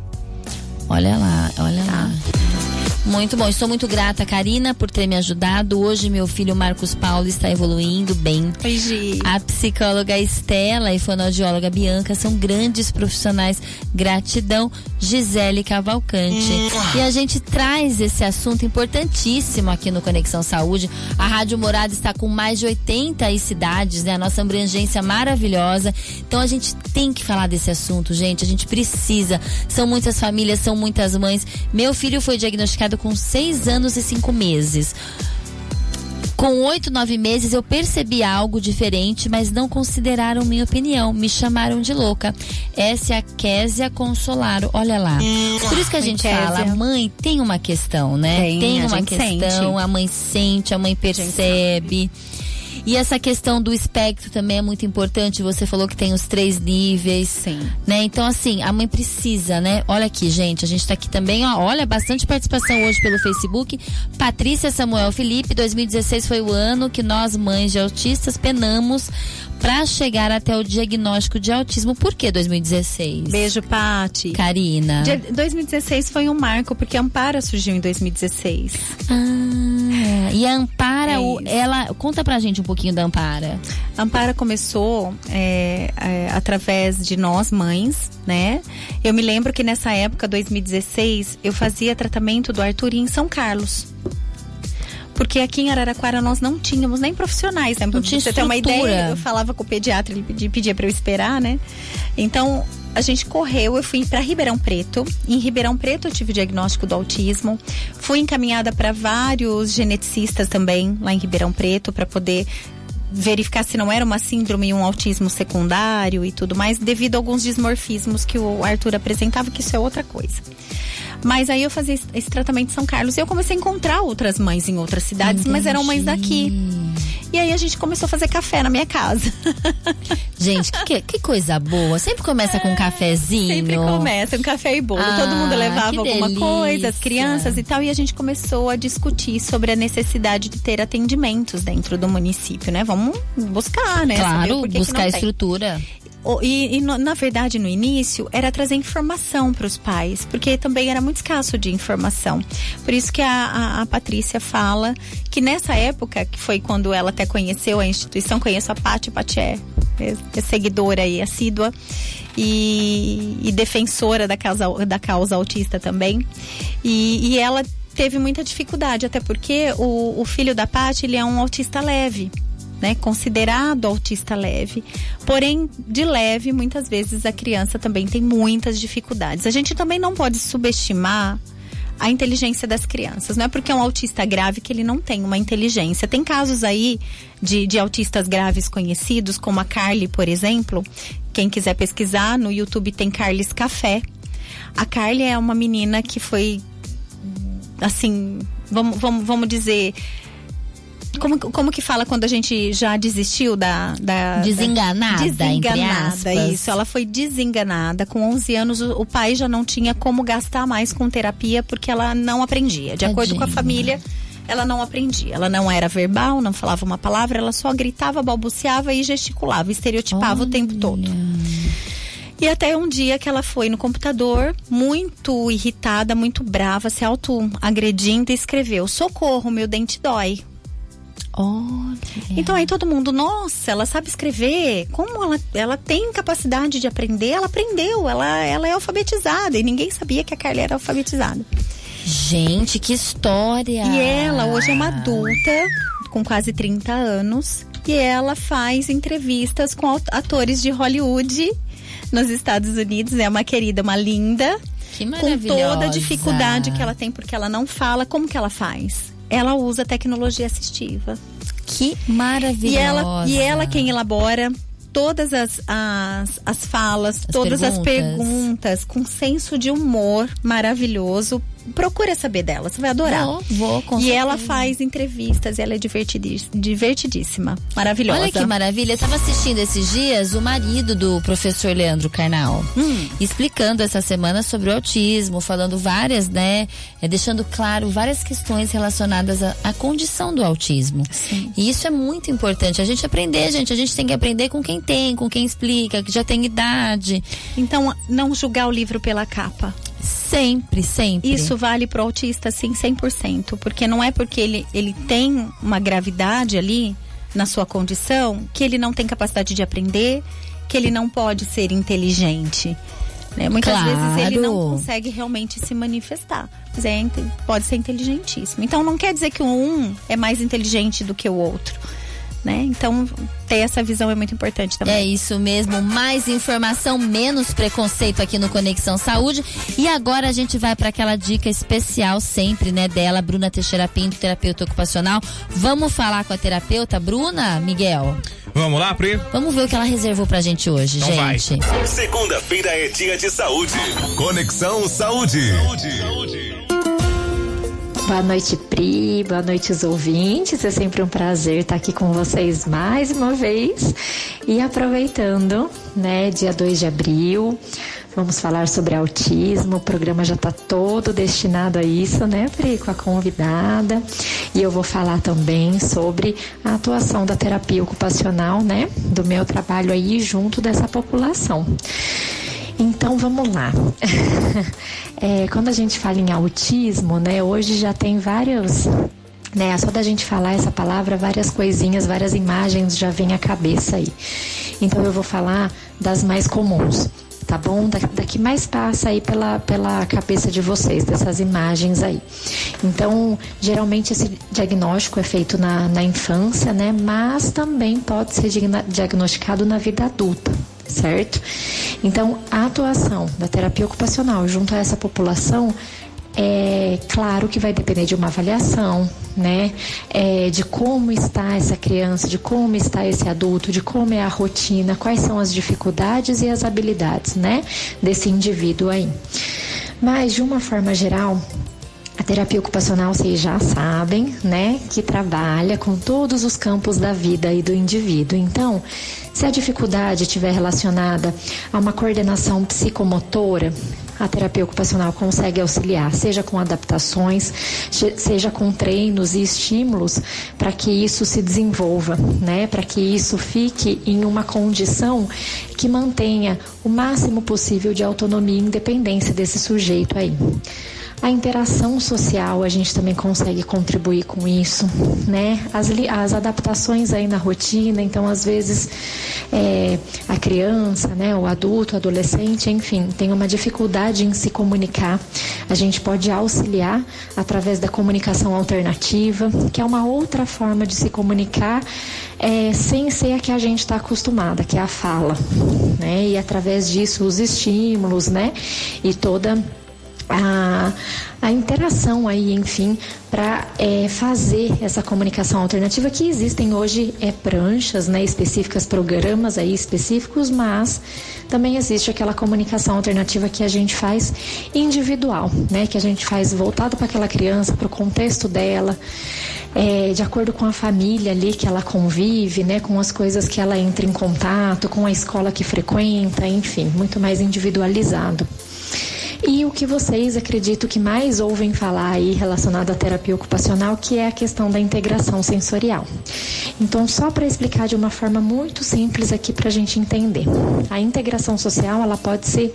Olha lá, olha tá. lá. Muito bom, estou muito grata, Karina, por ter me ajudado. Hoje meu filho Marcos Paulo está evoluindo bem. Oi, Gi. A psicóloga Estela e fonoaudióloga Bianca são grandes profissionais. Gratidão, Gisele Cavalcante. Hum. E a gente traz esse assunto importantíssimo aqui no Conexão Saúde. A Rádio Morada está com mais de 80 cidades, né? A nossa abrangência maravilhosa. Então a gente tem que falar desse assunto, gente. A gente precisa. São muitas famílias, são muitas mães. Meu filho foi diagnosticado com seis anos e cinco meses. Com oito, nove meses eu percebi algo diferente, mas não consideraram minha opinião. Me chamaram de louca. Essa é a Késia Consolaro. Olha lá. Hum, Por isso que a gente Késia. fala, a mãe tem uma questão, né? Tem, tem uma questão, sente. a mãe sente, a mãe percebe. E essa questão do espectro também é muito importante. Você falou que tem os três níveis. Sim. Né? Então, assim, a mãe precisa, né? Olha aqui, gente. A gente tá aqui também, ó. Olha, bastante participação hoje pelo Facebook. Patrícia Samuel Felipe, 2016 foi o ano que nós, mães de autistas, penamos para chegar até o diagnóstico de autismo. Por que 2016? Beijo, Pati. Karina. 2016 foi um marco, porque a Ampara surgiu em 2016. Ah, e a Ampara, é ela. Conta pra gente um pouquinho da Ampara. A Ampara começou é, é, através de nós, mães, né? Eu me lembro que nessa época, 2016, eu fazia tratamento do Arthur em São Carlos. Porque aqui em Araraquara nós não tínhamos nem profissionais, né? Não tinha você ter uma ideia, eu falava com o pediatra, ele pedia, pedia para eu esperar, né? Então, a gente correu, eu fui para Ribeirão Preto. Em Ribeirão Preto eu tive o diagnóstico do autismo. Fui encaminhada para vários geneticistas também lá em Ribeirão Preto para poder verificar se não era uma síndrome e um autismo secundário e tudo mais, devido a alguns dismorfismos que o Arthur apresentava, que isso é outra coisa. Mas aí eu fazia esse tratamento em São Carlos e eu comecei a encontrar outras mães em outras cidades, Entendi. mas eram mães daqui. E aí a gente começou a fazer café na minha casa. <laughs> Gente, que, que coisa boa. Sempre começa é, com um cafezinho. Sempre começa, um café e bolo. Ah, Todo mundo levava alguma coisa, as crianças e tal. E a gente começou a discutir sobre a necessidade de ter atendimentos dentro do município, né? Vamos buscar, né? Claro, buscar estrutura. E, e, na verdade, no início, era trazer informação para os pais, porque também era muito escasso de informação. Por isso que a, a, a, Patrícia fala que nessa época, que foi quando ela até conheceu a instituição, conheço a Paty, a Paty é, é, é seguidora e assídua e, e, defensora da causa, da causa autista também. E, e ela teve muita dificuldade, até porque o, o filho da Paty, ele é um autista leve né, considerado autista leve. Porém, de leve, muitas vezes a criança também tem muitas dificuldades. A gente também não pode subestimar a inteligência das crianças. Não é porque é um autista grave que ele não tem uma inteligência. Tem casos aí de, de autistas graves conhecidos, como a Carly, por exemplo. Quem quiser pesquisar, no YouTube tem Carly's Café. A Carly é uma menina que foi, assim, vamos, vamos, vamos dizer, como, como que fala quando a gente já desistiu da. da desenganada. Da, desenganada, isso. Ela foi desenganada. Com 11 anos, o, o, pai já não tinha como gastar mais com terapia porque ela não aprendia. De Tadinha. acordo com a família ela não aprendia. Ela não era verbal, não falava uma palavra, ela só gritava, balbuciava e gesticulava, estereotipava Olha. o tempo todo. E até um dia que ela foi no computador, muito irritada, muito brava, se auto-agredindo e escreveu: Socorro, meu dente dói. Olha. Então aí todo mundo, nossa, ela sabe escrever. Como ela, ela tem capacidade de aprender? Ela aprendeu, ela, ela é alfabetizada. E ninguém sabia que a Carla era alfabetizada. Gente, que história! E ela hoje é uma adulta, com quase 30 anos. E ela faz entrevistas com atores de Hollywood nos Estados Unidos. É uma querida, uma linda. Que com toda a dificuldade que ela tem, porque ela não fala. Como que ela faz? Ela usa tecnologia assistiva. Que maravilhosa. E ela, e ela quem elabora todas as, as, as falas, as todas perguntas. as perguntas, com senso de humor maravilhoso, procura saber dela, você vai adorar. Vou, vou, com E certeza. ela faz entrevistas, ela é divertidí- divertidíssima, maravilhosa. Olha que maravilha. Eu tava assistindo esses dias o marido do professor Leandro Carnal. Hum. Explicando essa semana sobre o autismo, falando várias, né? é, deixando claro várias questões relacionadas à, à condição do autismo. E isso é muito importante. A gente aprender, gente. A gente tem que aprender com quem tem, com quem explica, que já tem idade. Então, não julgar o livro pela capa. Sempre, sempre. Isso vale pro autista, sim, 100%. Porque não é porque ele, ele tem uma gravidade ali na sua condição que ele não tem capacidade de aprender, que ele não pode ser inteligente. né? Muitas Claro. vezes ele não consegue realmente se manifestar. Mas é, pode ser inteligentíssimo. Então não quer dizer que um é mais inteligente do que o outro. Né? Então, ter essa visão é muito importante também. É isso mesmo, mais informação, menos preconceito aqui no Conexão Saúde. E agora a gente vai para aquela dica especial sempre, né, dela, Bruna Teixeira Pinto, terapeuta ocupacional. Vamos falar com a terapeuta Bruna, Miguel. Vamos lá, Pri? Vamos ver o que ela reservou pra gente hoje, Então gente. Segunda-feira é dia de saúde. Conexão Saúde. Boa noite, Pri. Boa noite, os ouvintes. É sempre um prazer estar aqui com vocês mais uma vez. E aproveitando, né, dia 2 de abril, vamos falar sobre autismo. O programa já está todo destinado a isso, né, Pri, com a convidada. E eu vou falar também sobre a atuação da terapia ocupacional, né, do meu trabalho aí junto dessa população. Então vamos lá. <laughs> É, quando a gente fala em autismo, né, hoje já tem vários. Né, só da gente falar essa palavra, várias coisinhas, várias imagens já vem à cabeça aí. Então eu vou falar das mais comuns, tá bom? Da, da que mais passa aí pela, pela cabeça de vocês, dessas imagens aí. Então, geralmente esse diagnóstico é feito na, na infância, né? Mas também pode ser diagnosticado na vida adulta certo? Então, a atuação da terapia ocupacional junto a essa população é claro que vai depender de uma avaliação, né? É, de como está essa criança, de como está esse adulto, de como é a rotina, quais são as dificuldades e as habilidades, né? Desse indivíduo aí. Mas, de uma forma geral, a terapia ocupacional, vocês já sabem, né, que trabalha com todos os campos da vida e do indivíduo. Então, se a dificuldade estiver relacionada a uma coordenação psicomotora, a terapia ocupacional consegue auxiliar, seja com adaptações, se- seja com treinos e estímulos para que isso se desenvolva, né? Para que isso fique em uma condição que mantenha o máximo possível de autonomia e independência desse sujeito aí. A interação social a gente também consegue contribuir com isso, né? As, as adaptações aí na rotina, então às vezes é, a criança, né, o adulto, o adolescente, enfim, tem uma dificuldade em se comunicar. A gente pode auxiliar através da comunicação alternativa, que é uma outra forma de se comunicar é, sem ser a que a gente está acostumada, que é a fala, né? E através disso os estímulos, né? E toda a, a interação aí, enfim, para fazer essa comunicação alternativa que existem hoje é pranchas, né, específicas, programas aí específicos, mas também existe aquela comunicação alternativa que a gente faz individual, né, que a gente faz voltado para aquela criança, para o contexto dela, é, de acordo com a família ali que ela convive, né, com as coisas que ela entra em contato, com a escola que frequenta, enfim, muito mais individualizado. E o que vocês acredito que mais ouvem falar aí relacionado à terapia ocupacional, que é a questão da integração sensorial. Então, só para explicar de uma forma muito simples aqui para a gente entender. A integração social, ela pode ser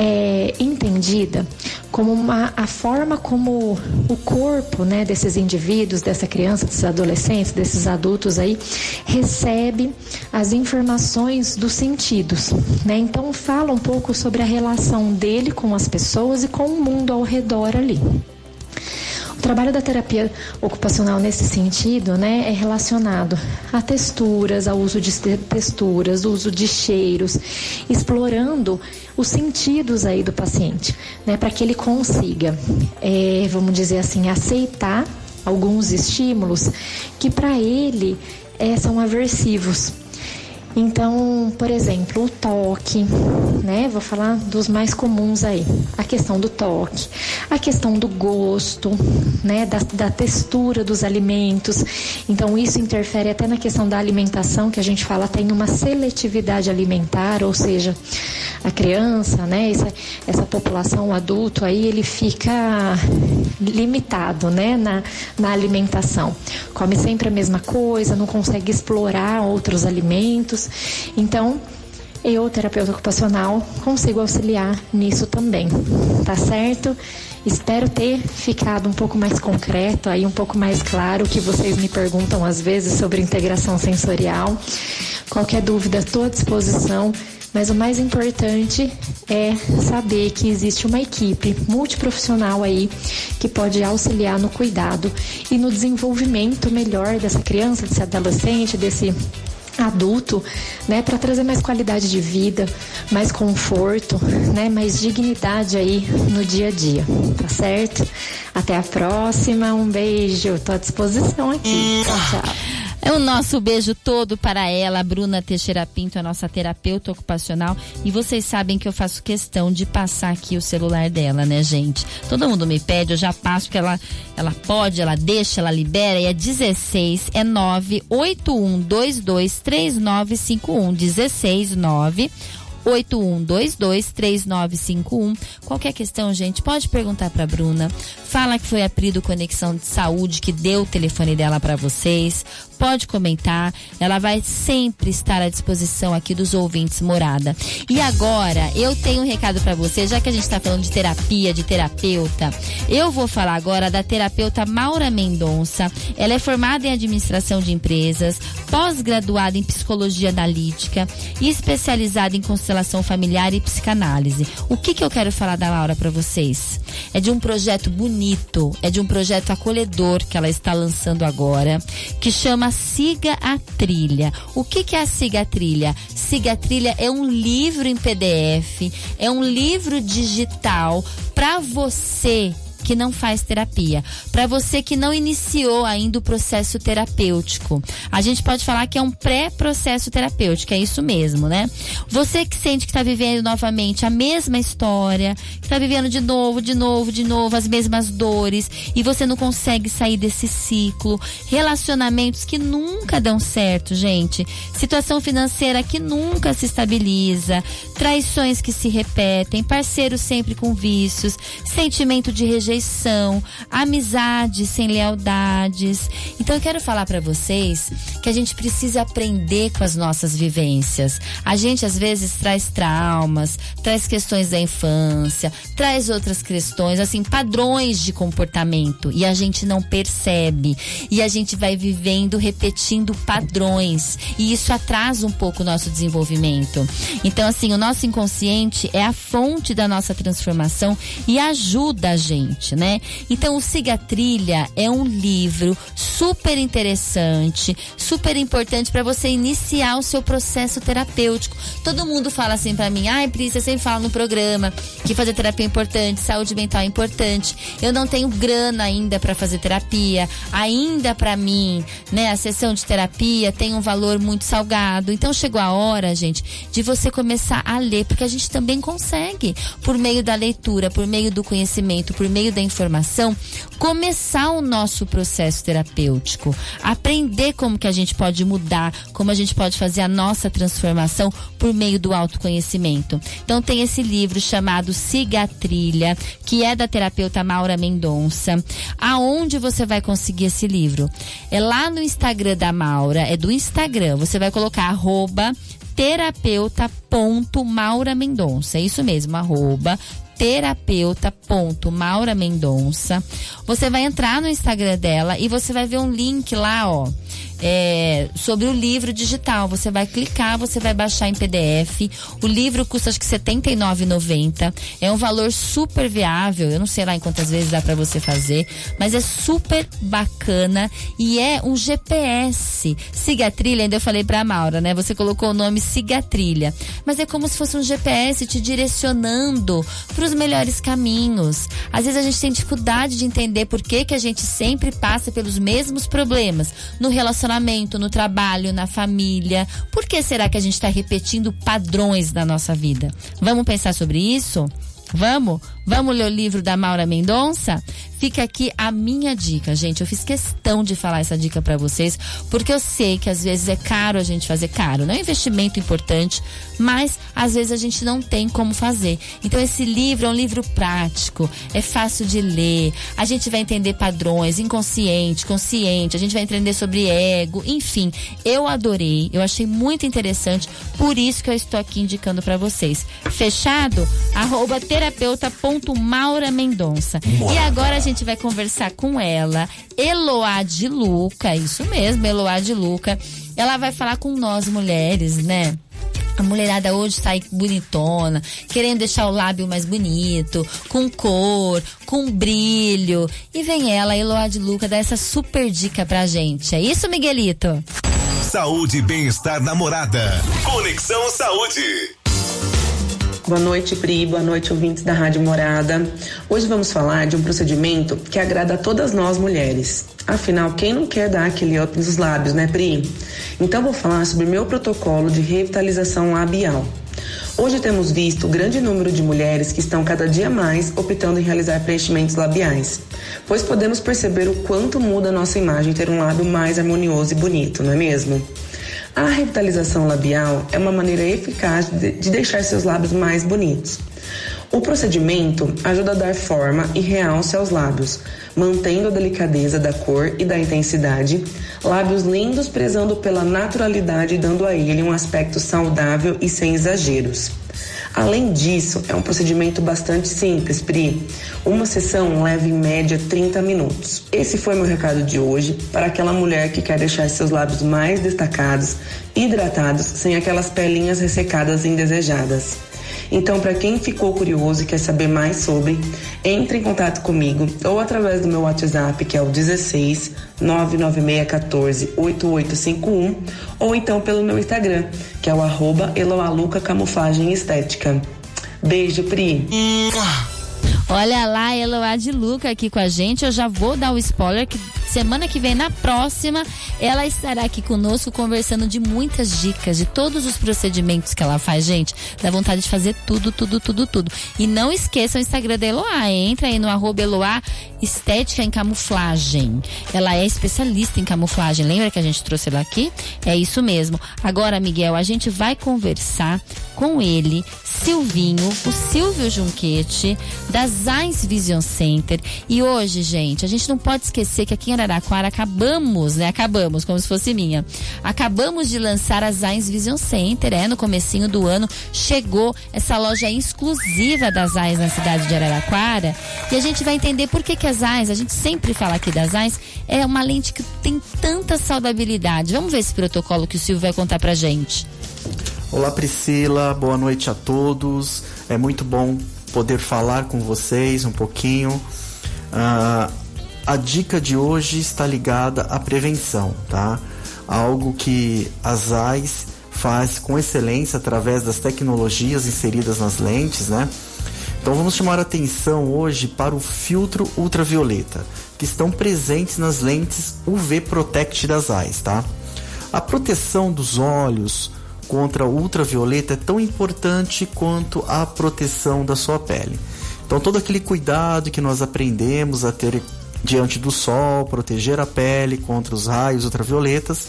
é, entendida como uma, a forma como o corpo né, desses indivíduos, dessa criança, desses adolescentes, desses adultos aí, recebe as informações dos sentidos. Né? Então fala um pouco sobre a relação dele com as pessoas e com o mundo ao redor ali. O trabalho da terapia ocupacional nesse sentido, né, é relacionado a texturas, ao uso de te- texturas, uso de cheiros, explorando os sentidos aí do paciente, né, para que ele consiga, é, vamos dizer assim, aceitar alguns estímulos que para ele é, são aversivos. Então, por exemplo, o toque, né? Vou falar dos mais comuns aí. A questão do toque, a questão do gosto, né? Da, da textura dos alimentos. Então, isso interfere até na questão da alimentação, que a gente fala tem uma seletividade alimentar, ou seja, a criança, né? Essa, essa população adulto aí, ele fica limitado, né? Na, na alimentação. Come sempre a mesma coisa, não consegue explorar outros alimentos. Então, eu, terapeuta ocupacional, consigo auxiliar nisso também, tá certo? Espero ter ficado um pouco mais concreto, aí um pouco mais claro o que vocês me perguntam às vezes sobre integração sensorial. Qualquer dúvida, estou à disposição. Mas o mais importante é saber que existe uma equipe multiprofissional aí que pode auxiliar no cuidado e no desenvolvimento melhor dessa criança, desse adolescente, desse adulto, né, para trazer mais qualidade de vida, mais conforto, né, mais dignidade aí no dia a dia, tá certo? Até a próxima, um beijo, tô à disposição aqui. Tchau, tchau. É o nosso beijo todo para ela, Bruna Teixeira Pinto, a nossa terapeuta ocupacional. E vocês sabem que eu faço questão de passar aqui o celular dela, né, gente? Todo mundo me pede, eu já passo, porque ela, ela pode, ela deixa, ela libera. E é 16, é 981223951. 16 9 81223951. Qualquer questão, gente, pode perguntar para Bruna. Fala que foi a Pri do Conexão de Saúde que deu o telefone dela para vocês. Pode comentar. Ela vai sempre estar à disposição aqui dos ouvintes morada. E agora, eu tenho um recado para você, já que a gente está falando de terapia, de terapeuta. Eu vou falar agora da terapeuta Maura Mendonça. Ela é formada em administração de empresas, pós-graduada em psicologia analítica e especializada em constelação familiar e psicanálise. O que que eu quero falar da Laura para vocês? É de um projeto bonito, é de um projeto acolhedor que ela está lançando agora, que chama Siga a Trilha. O que que é a Siga a Trilha? Siga a Trilha é um livro em PDF, é um livro digital para você que não faz terapia, para você que não iniciou ainda o processo terapêutico. A gente pode falar que é um pré-processo terapêutico, é isso mesmo, né? Você que sente que está vivendo novamente a mesma história, que está vivendo de novo, de novo, de novo as mesmas dores e você não consegue sair desse ciclo, relacionamentos que nunca dão certo, gente, situação financeira que nunca se estabiliza, traições que se repetem, parceiros sempre com vícios, sentimento de rejeição rejeição, amizades sem lealdades. Então eu quero falar para vocês que a gente precisa aprender com as nossas vivências. A gente às vezes traz traumas, traz questões da infância, traz outras questões, assim, padrões de comportamento e a gente não percebe. E a gente vai vivendo repetindo padrões e isso atrasa um pouco o nosso desenvolvimento. Então assim, o nosso inconsciente é a fonte da nossa transformação e ajuda a gente gente, né? Então, o Siga Trilha é um livro super interessante, super importante para você iniciar o seu processo terapêutico. Todo mundo fala assim para mim: "Ai, Pri, você sempre fala no programa que fazer terapia é importante, saúde mental é importante. Eu não tenho grana ainda para fazer terapia. Ainda para mim, né, a sessão de terapia tem um valor muito salgado. Então chegou a hora, gente, de você começar a ler, porque a gente também consegue por meio da leitura, por meio do conhecimento, por meio da informação, começar o nosso processo terapêutico, aprender como que a gente pode mudar, como a gente pode fazer a nossa transformação por meio do autoconhecimento. Então tem esse livro chamado Siga a Trilha, que é da terapeuta Maura Mendonça. Aonde você vai conseguir esse livro? É lá no Instagram da Maura, é do Instagram. Você vai colocar arroba. É isso mesmo, arroba terapeuta.maura Mendonça. Você vai entrar no Instagram dela e você vai ver um link lá, ó é, sobre o livro digital. Você vai clicar, você vai baixar em PDF. O livro custa acho que R$ 79,90. É um valor super viável. Eu não sei lá em quantas vezes dá para você fazer, mas é super bacana e é um GPS. Siga a trilha, ainda eu falei pra Maura, né? Você colocou o nome Siga a Trilha, mas é como se fosse um GPS te direcionando para os melhores caminhos. Às vezes a gente tem dificuldade de entender por que que a gente sempre passa pelos mesmos problemas no relacionamento relacionamento, no trabalho, na família. Por que será que a gente está repetindo padrões da nossa vida? Vamos pensar sobre isso? Vamos? Vamos ler o livro da Maura Mendonça? Fica aqui a minha dica, gente. Eu fiz questão de falar essa dica para vocês, porque eu sei que às vezes é caro a gente fazer caro, não é um investimento importante, mas às vezes a gente não tem como fazer. Então esse livro é um livro prático, é fácil de ler. A gente vai entender padrões, inconsciente, consciente, a gente vai entender sobre ego, enfim. Eu adorei, eu achei muito interessante, por isso que eu estou aqui indicando para vocês. Fechado? Arroba terapeuta.maura Mendonça. E agora a gente vai conversar com ela, Eloá de Luca, isso mesmo, Eloá de Luca. Ela vai falar com nós mulheres, né? A mulherada hoje está aí bonitona, querendo deixar o lábio mais bonito, com cor, com brilho. E vem ela, Eloá de Luca, dar essa super dica pra gente. É isso, Miguelito? Saúde e bem-estar namorada. Conexão Saúde. Boa noite, Pri. Boa noite, ouvintes da Rádio Morada. Hoje vamos falar de um procedimento que agrada a todas nós mulheres. Afinal, quem não quer dar aquele up nos lábios, né, Pri? Então, vou falar sobre meu protocolo de revitalização labial. Hoje temos visto o grande número de mulheres que estão cada dia mais optando em realizar preenchimentos labiais, pois podemos perceber o quanto muda a nossa imagem ter um lábio mais harmonioso e bonito, não é mesmo? A revitalização labial é uma maneira eficaz de, de deixar seus lábios mais bonitos. O procedimento ajuda a dar forma e realce aos lábios, mantendo a delicadeza da cor e da intensidade, lábios lindos prezando pela naturalidade e dando a ele um aspecto saudável e sem exageros. Além disso, é um procedimento bastante simples, Pri. Uma sessão leva em média 30 minutos. Esse foi meu recado de hoje para aquela mulher que quer deixar seus lábios mais destacados, hidratados, sem aquelas pelinhas ressecadas indesejadas. Então, para quem ficou curioso e quer saber mais sobre, entre em contato comigo ou através do meu WhatsApp, que é o 16 99614 8851, ou então pelo meu Instagram, que é o arroba Eloaluca Camuflagem Estética. Beijo, Pri. Olha lá, Eloá de Luca aqui com a gente. Eu já vou dar o spoiler que semana que vem, na próxima, ela estará aqui conosco conversando de muitas dicas, de todos os procedimentos que ela faz, gente. Dá vontade de fazer tudo, tudo, tudo, tudo. E não esqueça o Instagram da Eloá. Entra aí no arroba Eloá Estética em Camuflagem. Ela é especialista em camuflagem. Lembra que a gente trouxe ela aqui? É isso mesmo. Agora, Miguel, a gente vai conversar com ele, Silvinho, o Silvio Junquete, da Zais Vision Center. E hoje, gente, a gente não pode esquecer que aqui Araraquara acabamos, né? Acabamos, como se fosse minha. Acabamos de lançar a Zais Vision Center, é, no comecinho do ano. Chegou essa loja exclusiva da Zais na cidade de Araraquara. E a gente vai entender por que, que a Zais, a gente sempre fala aqui da Zais, é uma lente que tem tanta saudabilidade. Vamos ver esse protocolo que o Silvio vai contar pra gente. Olá Priscila, boa noite a todos. É muito bom poder falar com vocês um pouquinho. Uh, a dica de hoje está ligada à prevenção, tá? Algo que a ZAIS faz com excelência através das tecnologias inseridas nas lentes, né? Então vamos chamar atenção hoje para o filtro ultravioleta, que estão presentes nas lentes UV Protect das ZAIS, tá? A proteção dos olhos, contra ultravioleta é tão importante quanto a proteção da sua pele. Então, todo aquele cuidado que nós aprendemos a ter diante do sol, proteger a pele contra os raios ultravioletas,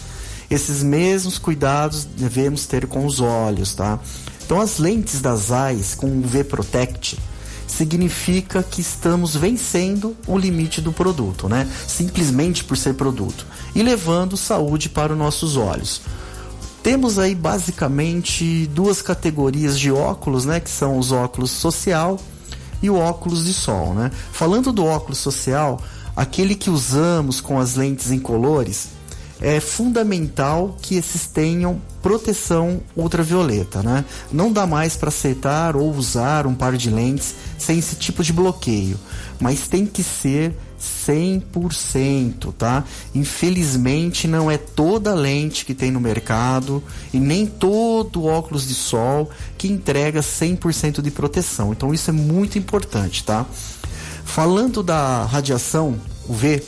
esses mesmos cuidados devemos ter com os olhos, tá? Então, as lentes das AIS com UV Protect significa que estamos vencendo o limite do produto, né? Simplesmente por ser produto e levando saúde para os nossos olhos. Temos aí basicamente duas categorias de óculos, né, que são os óculos social e o óculos de sol, né? Falando do óculos social, aquele que usamos com as lentes incolores, é fundamental que esses tenham proteção ultravioleta, né? Não dá mais para aceitar ou usar um par de lentes sem esse tipo de bloqueio, mas tem que ser 100%, tá? Infelizmente não é toda lente que tem no mercado e nem todo óculos de sol que entrega 100% de proteção. Então isso é muito importante, tá? Falando da radiação UV,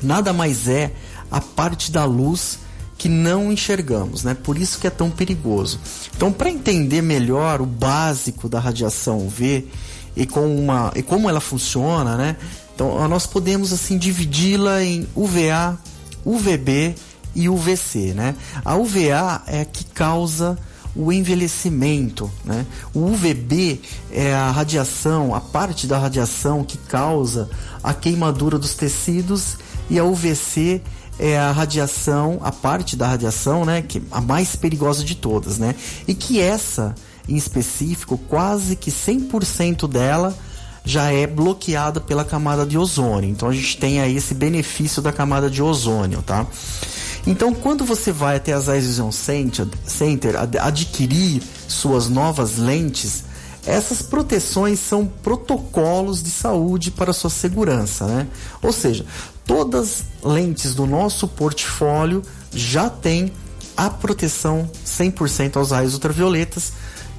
nada mais é a parte da luz que não enxergamos, né? Por isso que é tão perigoso. Então, para entender melhor o básico da radiação UV e, com uma, e como ela funciona, né? Então, nós podemos assim dividi-la em UVA, UVB e UVC, né? A UVA é a que causa o envelhecimento, né? O UVB é a radiação, a parte da radiação que causa a queimadura dos tecidos e a UVC é a radiação, a parte da radiação, né, que a mais perigosa de todas, né? E que essa em específico, quase que 100% dela já é bloqueada pela camada de ozônio. Então a gente tem aí esse benefício da camada de ozônio, tá? Então, quando você vai até as Eyes Vision Center adquirir suas novas lentes, essas proteções são protocolos de saúde para sua segurança, né? Ou seja, todas lentes do nosso portfólio já têm a proteção 100% aos raios ultravioletas.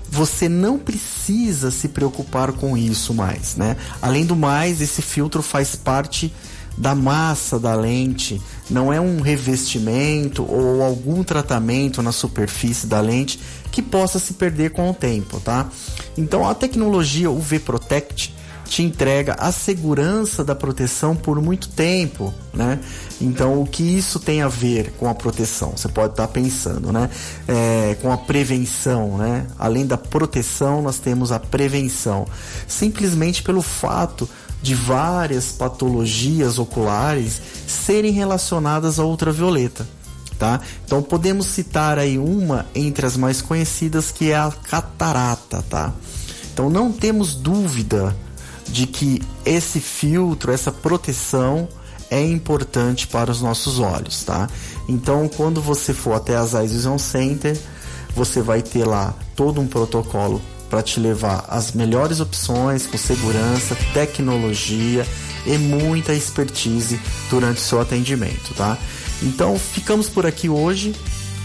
Você não precisa se preocupar com isso mais, né? Além do mais, esse filtro faz parte da massa da lente, não é um revestimento ou algum tratamento na superfície da lente que possa se perder com o tempo, tá? Então a tecnologia UV Protect te entrega a segurança da proteção por muito tempo, né? Então, o que isso tem a ver com a proteção? Você pode estar pensando, né? É, com a prevenção, né? Além da proteção, nós temos a prevenção. Simplesmente pelo fato de várias patologias oculares serem relacionadas à ultravioleta. Tá? Então podemos citar aí uma entre as mais conhecidas que é a catarata, tá? Então não temos dúvida de que esse filtro, essa proteção é importante para os nossos olhos, tá? Então, quando você for até as Eyes Vision Center, você vai ter lá todo um protocolo para te levar às melhores opções com segurança, tecnologia e muita expertise durante o seu atendimento, tá? Então, ficamos por aqui hoje.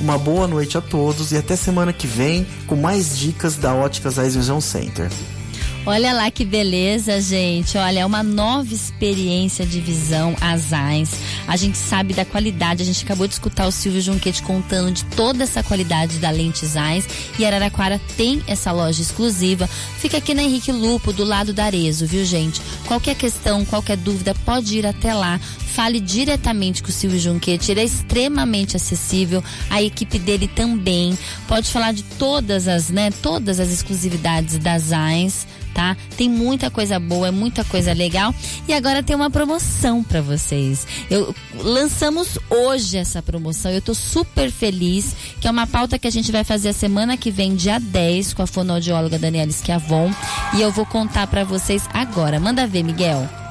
Uma boa noite a todos e até semana que vem com mais dicas da Óticas Eyes Vision Center. Olha lá que beleza, gente. Olha, é uma nova experiência de visão as AINS. A gente sabe da qualidade. A gente acabou de escutar o Silvio Junquete contando de toda essa qualidade da lentes AINS. E Araraquara tem essa loja exclusiva. Fica aqui na Henrique Lupo, do lado da Arezo, viu, gente? Qualquer questão, qualquer dúvida, pode ir até lá fale diretamente com o Silvio Junquete, ele é extremamente acessível, a equipe dele também. Pode falar de todas as, né, todas as exclusividades das AINS tá? Tem muita coisa boa, é muita coisa legal. E agora tem uma promoção para vocês. Eu lançamos hoje essa promoção. Eu tô super feliz, que é uma pauta que a gente vai fazer a semana que vem, dia 10, com a fonoaudióloga Daniela Schiavon, e eu vou contar para vocês agora. Manda ver, Miguel.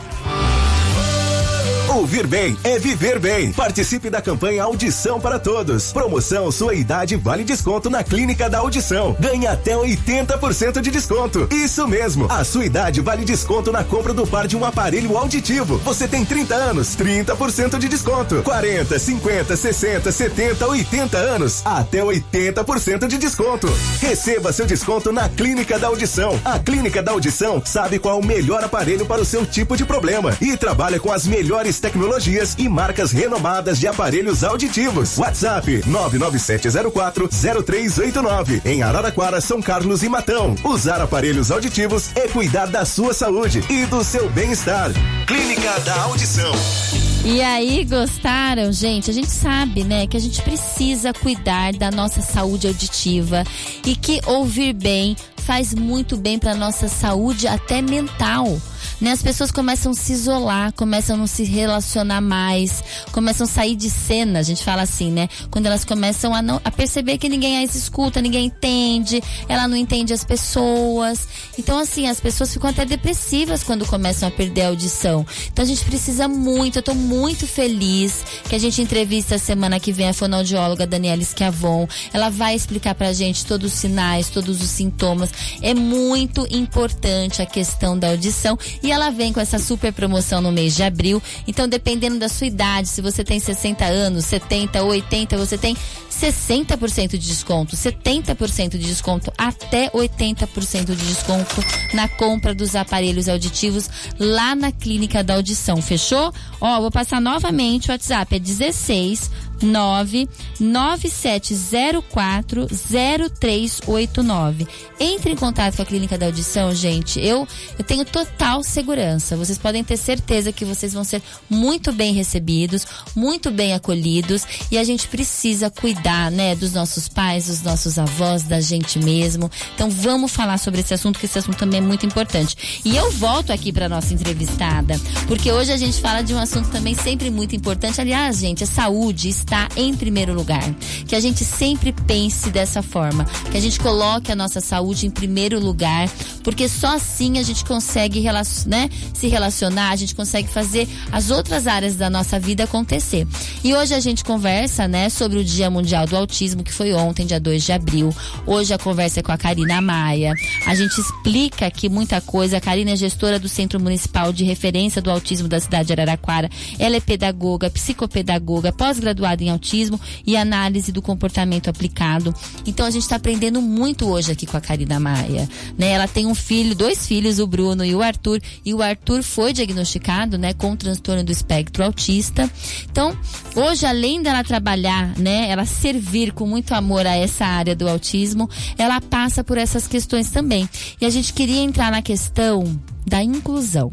Ouvir bem é viver bem. Participe da campanha Audição para Todos. Promoção Sua Idade Vale Desconto na Clínica da Audição. Ganhe até 80% de desconto. Isso mesmo. A sua idade vale desconto na compra do par de um aparelho auditivo. Você tem 30 anos, 30% de desconto. 40, 50, 60, 70, 80 anos, até 80% de desconto. Receba seu desconto na Clínica da Audição. A Clínica da Audição sabe qual é o melhor aparelho para o seu tipo de problema e trabalha com as melhores tecnologias e marcas renomadas de aparelhos auditivos. WhatsApp 99704 0389 em Araraquara, São Carlos e Matão. Usar aparelhos auditivos é cuidar da sua saúde e do seu bem-estar. Clínica da Audição. E aí, gostaram, gente? A gente sabe, né, que a gente precisa cuidar da nossa saúde auditiva e que ouvir bem faz muito bem para nossa saúde até mental né? As pessoas começam a se isolar, começam a não se relacionar mais, começam a sair de cena, a gente fala assim, né? Quando elas começam a, não, a perceber que ninguém as escuta, ninguém entende, ela não entende as pessoas. Então, assim, as pessoas ficam até depressivas quando começam a perder a audição. Então, a gente precisa muito, eu tô muito feliz que a gente entrevista semana que vem a fonoaudióloga Daniela Schiavon. Ela vai explicar pra gente todos os sinais, todos os sintomas. É muito importante a questão da audição E ela vem com essa super promoção no mês de abril. Então, dependendo da sua idade, se você tem 60 anos, 70, 80, você tem 60% de desconto, 70% de desconto, até 80% de desconto na compra dos aparelhos auditivos lá na Clínica da Audição. Fechou? Ó, vou passar novamente o WhatsApp, é 16 99704 0389. Entre em contato com a Clínica da Audição, gente. Eu, eu tenho total segurança. Vocês podem ter certeza que vocês vão ser muito bem recebidos, muito bem acolhidos e a gente precisa cuidar, né, dos nossos pais, dos nossos avós, da gente mesmo. Então vamos falar sobre esse assunto, que esse assunto também é muito importante. E eu volto aqui para nossa entrevistada, porque hoje a gente fala de um assunto também sempre muito importante. Aliás, gente, a saúde está em primeiro lugar. Que a gente sempre pense dessa forma, que a gente coloque a nossa saúde em primeiro lugar, porque só assim a gente consegue né, se relacionar, a gente consegue fazer as outras áreas da nossa vida acontecer. E hoje a gente conversa, né, sobre o Dia Mundial do Autismo, que foi ontem, dia 2 de abril. Hoje a conversa é com a Karina Maia. A gente explica aqui muita coisa. A Karina é gestora do Centro Municipal de Referência do Autismo da cidade de Araraquara. Ela é pedagoga, psicopedagoga, pós-graduada em autismo e análise do comportamento aplicado. Então a gente está aprendendo muito hoje aqui com a Karina Maia. Né? Ela tem um filho, dois filhos, o Bruno e o Arthur. E o Arthur foi diagnosticado né, com transtorno do espectro autista. Então, hoje, além dela trabalhar, né, ela servir com muito amor a essa área do autismo, ela passa por essas questões também. E a gente queria entrar na questão da inclusão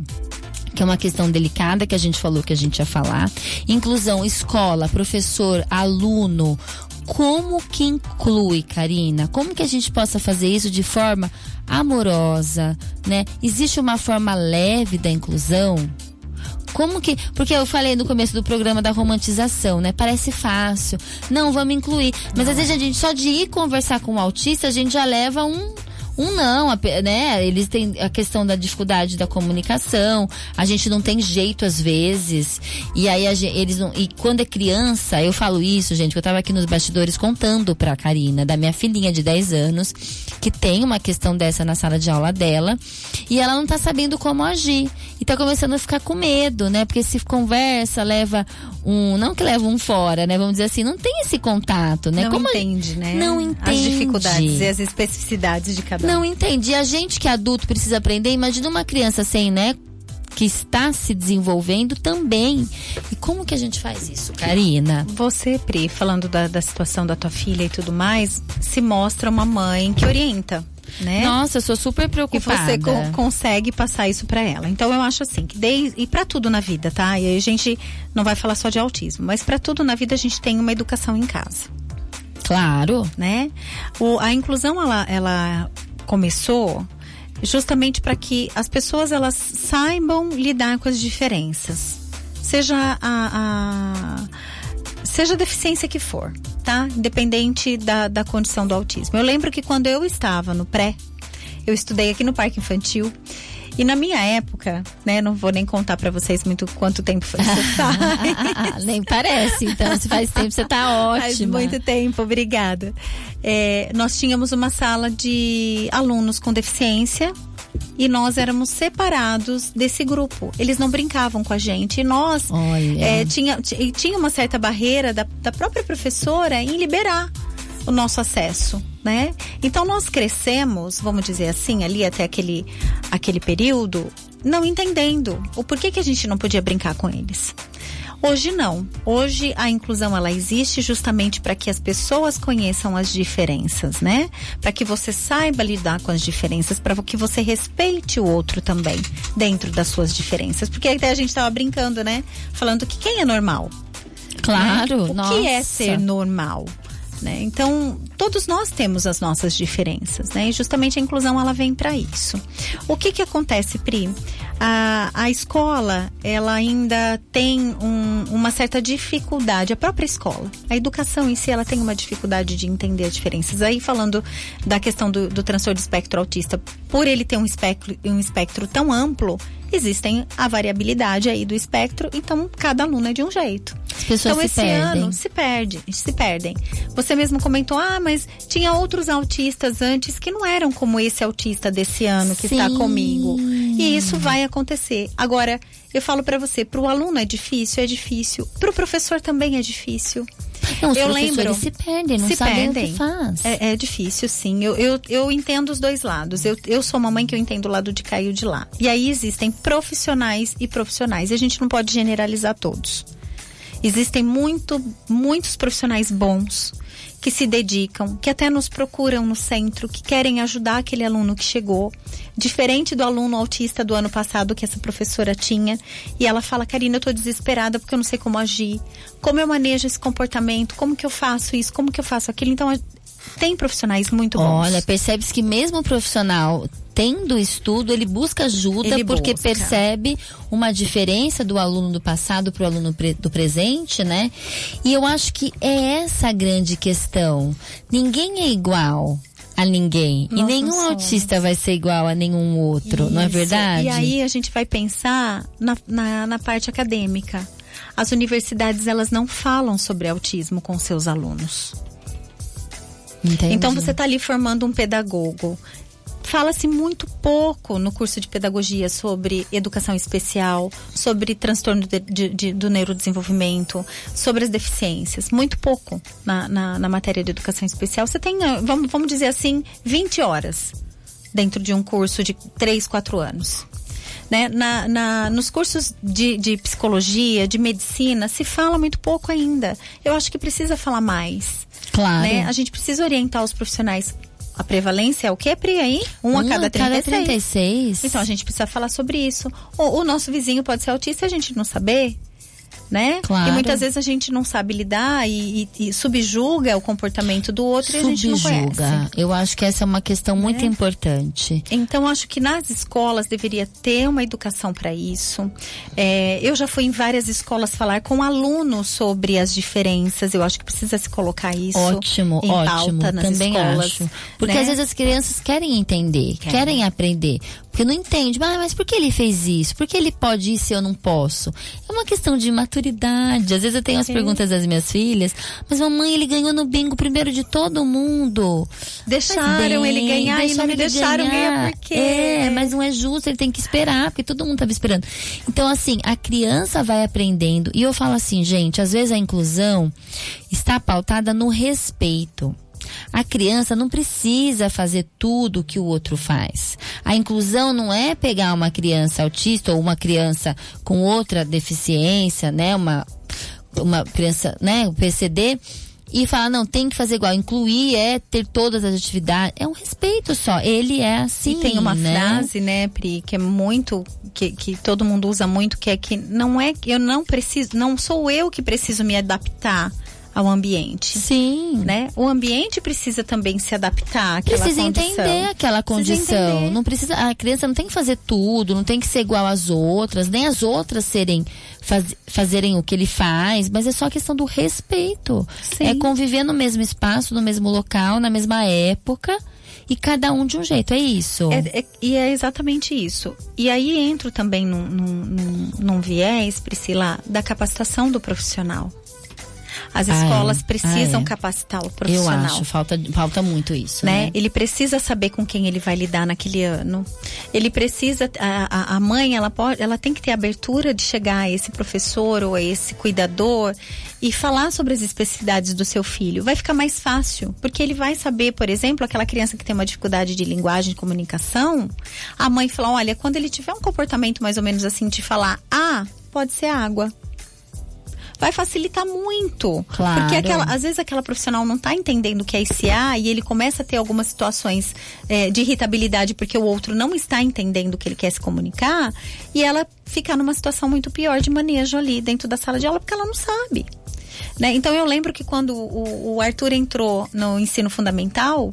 que é uma questão delicada que a gente falou que a gente ia falar. Inclusão, escola, professor, aluno. Como que inclui, Karina? Como que a gente possa fazer isso de forma amorosa, né? Existe uma forma leve da inclusão? Como que. Porque eu falei no começo do programa da romantização, né? Parece fácil. Não, vamos incluir. Mas às vezes a gente, só de ir conversar com o um autista, a gente já leva um um não, né? Eles têm a questão da dificuldade da comunicação, a gente não tem jeito às vezes. E aí gente, eles não. E quando é criança, eu falo isso, gente, que eu tava aqui nos bastidores contando pra Karina, da minha filhinha de 10 anos, que tem uma questão dessa na sala de aula dela, e ela não tá sabendo como agir. E tá começando a ficar com medo, né? Porque se conversa, leva um. Não que leva um fora, né? Vamos dizer assim, não tem esse contato, né? Não como entende, né? Não entende. As dificuldades e as especificidades de cada não entendi. A gente que é adulto precisa aprender. Imagina uma criança sem, né? Que está se desenvolvendo também. E como que a gente faz isso, Karina? Você, Pri, falando da, da situação da tua filha e tudo mais, se mostra uma mãe que orienta. Né? Nossa, eu sou super preocupada. E você co consegue passar isso para ela. Então eu acho assim que desde, e para tudo na vida, tá? E aí a gente não vai falar só de autismo, mas para tudo na vida a gente tem uma educação em casa. Claro, né? O, a inclusão ela, ela começou justamente para que as pessoas elas saibam lidar com as diferenças, seja a, a seja a deficiência que for, tá? Independente da, da condição do autismo. Eu lembro que quando eu estava no pré, eu estudei aqui no Parque Infantil e na minha época, né, não vou nem contar para vocês muito quanto tempo foi faz. <laughs> nem parece, então se faz tempo você tá ótima. Faz muito tempo, obrigada. É, nós tínhamos uma sala de alunos com deficiência e nós éramos separados desse grupo. Eles não brincavam com a gente. E nós é, tinha, tinha uma certa barreira da, da própria professora em liberar o nosso acesso, né? Então nós crescemos, vamos dizer assim, ali até aquele, aquele período, não entendendo o porquê que a gente não podia brincar com eles. Hoje não. Hoje a inclusão ela existe justamente para que as pessoas conheçam as diferenças, né? Para que você saiba lidar com as diferenças, para que você respeite o outro também dentro das suas diferenças. Porque até a gente estava brincando, né? Falando que quem é normal? Claro, né? O nossa. que é ser normal? Né? Então, todos nós temos as nossas diferenças, né? E justamente a inclusão ela vem para isso. O que que acontece, Pri? A, a escola, ela ainda tem um, uma certa dificuldade, a própria escola. A educação em si, ela tem uma dificuldade de entender as diferenças. Aí, falando da questão do, do transtorno de espectro autista, por ele ter um espectro, um espectro tão amplo, existem a variabilidade aí do espectro, então cada aluno é de um jeito. As pessoas então, se esse perdem. ano se perde, se perdem. Você mesmo comentou, ah, mas tinha outros autistas antes que não eram como esse autista desse ano que está Sim. comigo. E isso vai acontecer. Agora, eu falo para você, para o aluno é difícil, é difícil. Para o professor também é difícil. Não, os eu lembro, se perdem, não se sabem perdem. o que faz. É, é difícil, sim. Eu, eu, eu entendo os dois lados. Eu, eu sou uma mãe que eu entendo o lado de cá e o de lá. E aí existem profissionais e profissionais. E a gente não pode generalizar todos. Existem muito, muitos profissionais bons que se dedicam, que até nos procuram no centro, que querem ajudar aquele aluno que chegou, diferente do aluno autista do ano passado que essa professora tinha, e ela fala: "Karina, eu tô desesperada porque eu não sei como agir. Como eu manejo esse comportamento? Como que eu faço isso? Como que eu faço aquilo?" Então, tem profissionais muito bons. Olha, percebe-se que mesmo o profissional tendo estudo, ele busca ajuda Ele porque busca. percebe uma diferença do aluno do passado para o aluno pre- do presente, né? E eu acho que é essa a grande questão. Ninguém é igual a ninguém. E nenhum somos. autista vai ser igual a nenhum outro, não é Isso. verdade? E aí a gente vai pensar na, na, na parte acadêmica. As universidades, elas não falam sobre autismo com seus alunos. Entendi. Então você está ali formando um pedagogo. Fala-se muito pouco no curso de pedagogia sobre educação especial, sobre transtorno de- de- de- do neurodesenvolvimento, sobre as deficiências. Muito pouco na, na, na matéria de educação especial. Você tem, ah, vamos, vamos dizer assim, 20 horas dentro de um curso de 3, 4 anos. Né? Na, na- nos cursos de, de psicologia, de medicina, se fala muito pouco ainda. Eu acho que precisa falar mais. Claro. Né? A gente precisa orientar os profissionais. A prevalência é o que, Pri, aí? Um, a cada 36. 36. Então a gente precisa falar sobre isso. O, o nosso vizinho pode ser autista e a gente não saber. Né? Claro. E muitas vezes a gente não sabe lidar e, e- e subjuga o comportamento do outro e a gente não conhece. Subjuga. Eu acho que essa é uma questão muito importante. Então, acho que nas escolas deveria ter uma educação para isso. É, eu já fui em várias escolas falar com alunos sobre as diferenças. Eu acho que precisa se colocar isso Ótimo, em ótimo. pauta nas Também escolas. acho. Porque né? às vezes as crianças querem entender, Querem. querem, aprender. Porque não entende, ah, mas por que ele fez isso? Por que ele pode isso e eu não posso? É uma questão de maturidade. Às vezes eu tenho as É. perguntas das minhas filhas, mas mamãe, ele ganhou no bingo primeiro de todo mundo. Deixaram Mas ele bem, ganhar e não me deixaram ganhar por quê? É, mas não é justo, ele tem que esperar, porque todo mundo estava esperando. Então, assim, a criança vai aprendendo. E eu falo assim, gente, às vezes a inclusão está pautada no respeito. A criança não precisa fazer tudo que o outro faz. A inclusão não é pegar uma criança autista ou uma criança com outra deficiência, né? Uma, uma criança, né? O PCD e falar, não, tem que fazer igual. Incluir é ter todas as atividades. É um respeito só. Ele é assim. E tem uma né? frase, né, Pri, que é muito, que, que todo mundo usa muito, que é que não é, eu não preciso, não sou eu que preciso me adaptar ao ambiente. Sim. Né? O ambiente precisa também se adaptar àquela Precisa condição. entender aquela condição. entender. Não precisa, a criança não tem que fazer tudo, não tem que ser igual às outras, nem as outras serem faz- fazerem o que ele faz, mas é só questão do respeito. Sim. É conviver no mesmo espaço, no mesmo local, na mesma época. E cada um de um jeito, é isso. É- é- e é exatamente isso. E aí entro também num, num, num- num viés, Priscila, da capacitação do profissional. As Ah, é? escolas precisam Ah, é. capacitar o Eu profissional. acho, falta, falta muito isso, né? né? Ele precisa saber com quem ele vai lidar naquele ano. Ele precisa, a, a- mãe, ela pode, ela tem que ter abertura de chegar a esse professor ou a esse cuidador e falar sobre as especificidades do seu filho. Vai ficar mais fácil, porque ele vai saber, por exemplo, aquela criança que tem uma dificuldade de linguagem, de comunicação, a mãe fala, olha, quando ele tiver um comportamento mais ou menos assim de falar, ah, pode ser água vai facilitar muito. Claro. Porque aquela, às vezes aquela profissional não está entendendo o que é ICA e ele começa a ter algumas situações eh, de irritabilidade porque o outro não está entendendo o que ele quer se comunicar e ela fica numa situação muito pior de manejo ali dentro da sala de aula porque ela não sabe. Né? Então eu lembro que quando o, o Arthur entrou no ensino fundamental,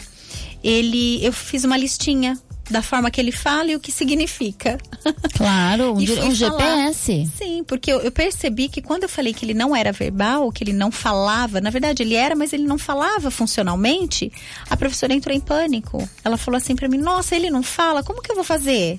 ele eu fiz uma listinha da forma que ele fala e o que significa. Claro, um, <laughs> um. GPS. Sim, porque eu, eu percebi que quando eu falei que ele não era verbal, que ele não falava, na verdade ele era, mas ele não falava funcionalmente, a professora entrou em pânico. Ela falou assim pra mim: Nossa, ele não fala, como que eu vou fazer?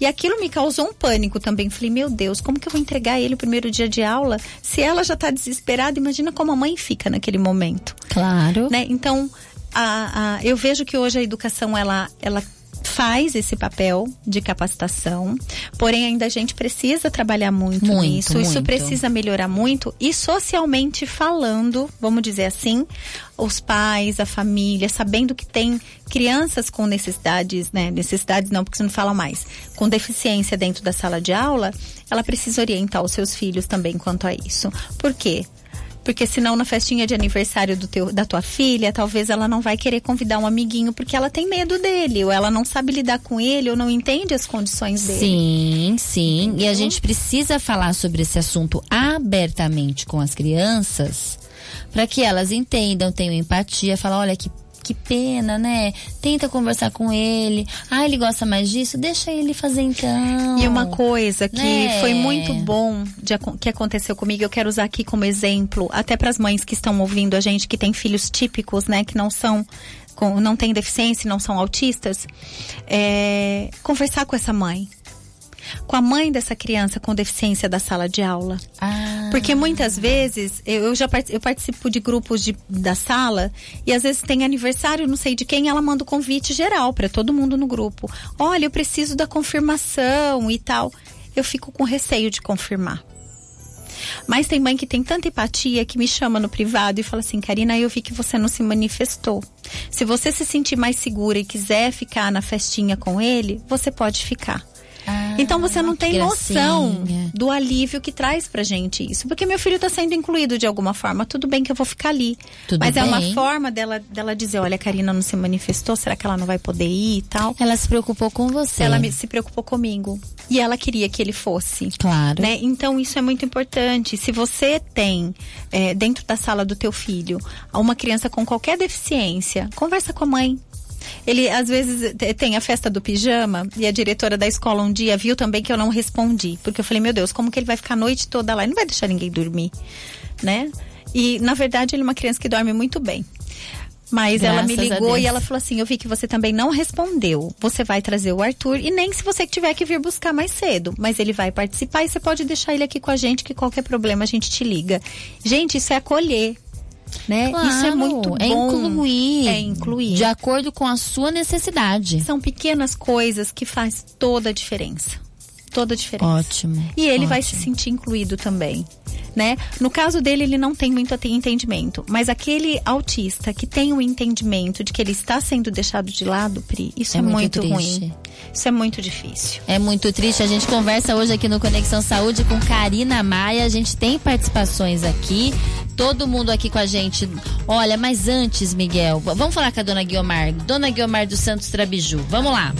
E aquilo me causou um pânico também. Falei, meu Deus, como que eu vou entregar ele o primeiro dia de aula? Se ela já tá desesperada, imagina como a mãe fica naquele momento Claro. né? Então, a, a- eu vejo que hoje a educação ela, ela faz esse papel de capacitação, porém ainda a gente precisa trabalhar muito, Muito, nisso. Isso muito. precisa melhorar muito e socialmente falando, vamos dizer assim, os pais, a família, sabendo que tem crianças com necessidades, né? Necessidades não, porque você não fala mais, com deficiência dentro da sala de aula, ela precisa orientar os seus filhos também quanto a isso. Por quê? Porque senão na festinha de aniversário do teu, da tua filha, talvez ela não vai querer convidar um amiguinho porque ela tem medo dele, ou ela não sabe lidar com ele, ou não entende as condições dele. Sim, sim. E a gente precisa falar sobre esse assunto abertamente com as crianças para que elas entendam, tenham empatia, falar, olha que que pena, né? Tenta conversar com ele. Ah, ele gosta mais disso? Deixa ele fazer então. E uma coisa que Né? foi muito bom de que aconteceu comigo, eu quero usar aqui como exemplo, até para as mães que estão ouvindo a gente que tem filhos típicos, né, que não são com, não têm deficiência, não são autistas, é, conversar com essa mãe, com a mãe dessa criança com deficiência da sala de aula. Ah, Porque muitas vezes eu já eu participo de grupos de, da sala e às vezes tem aniversário, não sei de quem, ela manda o convite geral para todo mundo no grupo. Olha, eu preciso da confirmação e tal. Eu fico com receio de confirmar. Mas tem mãe que tem tanta empatia que me chama no privado e fala assim: Karina, eu vi que você não se manifestou. Se você se sentir mais segura e quiser ficar na festinha com ele, você pode ficar. Ah, Então você não tem noção do alívio que traz pra gente isso. Porque meu filho tá sendo incluído de alguma forma. Tudo bem que eu vou ficar ali. Tudo Mas é uma bem. forma dela, dela dizer, olha, a Karina não se manifestou, será que ela não vai poder ir e tal? Ela se preocupou com você. Ela me- se preocupou comigo. E ela queria que ele fosse. Claro. Né? Então isso é muito importante. Se você tem é, dentro da sala do teu filho uma criança com qualquer deficiência, conversa com a mãe. Ele às vezes te- tem a festa do pijama e a diretora da escola um dia viu também que eu não respondi, porque eu falei meu Deus, como que ele vai ficar a noite toda lá? Ele não vai deixar ninguém dormir, né? E na verdade ele é uma criança que dorme muito bem. Mas ela me Graças ligou e ela falou assim: Eu vi que você também não respondeu. Você vai trazer o Arthur e nem se você tiver que vir buscar mais cedo. Mas ele vai participar e você pode deixar ele aqui com a gente, que qualquer problema a gente te liga. Gente, isso é acolher. Né? Claro, isso é muito é bom. incluir. É incluir. De acordo com a sua necessidade. São pequenas coisas que faz toda a diferença. Toda a diferença. Ótimo. E ele vai se ótimo. sentir incluído também, né? No caso dele, ele não tem muito entendimento, mas aquele autista que tem o entendimento de que ele está sendo deixado de lado, Pri, isso É é, muito muito, triste. ruim. Isso é muito difícil. É muito triste. A gente conversa hoje aqui no Conexão Saúde com Karina Maia. A gente tem participações aqui. Todo mundo aqui com a gente. Olha, mas antes, Miguel, vamos falar com a dona Guiomar. Dona Guiomar dos Santos Trabiju. Vamos lá.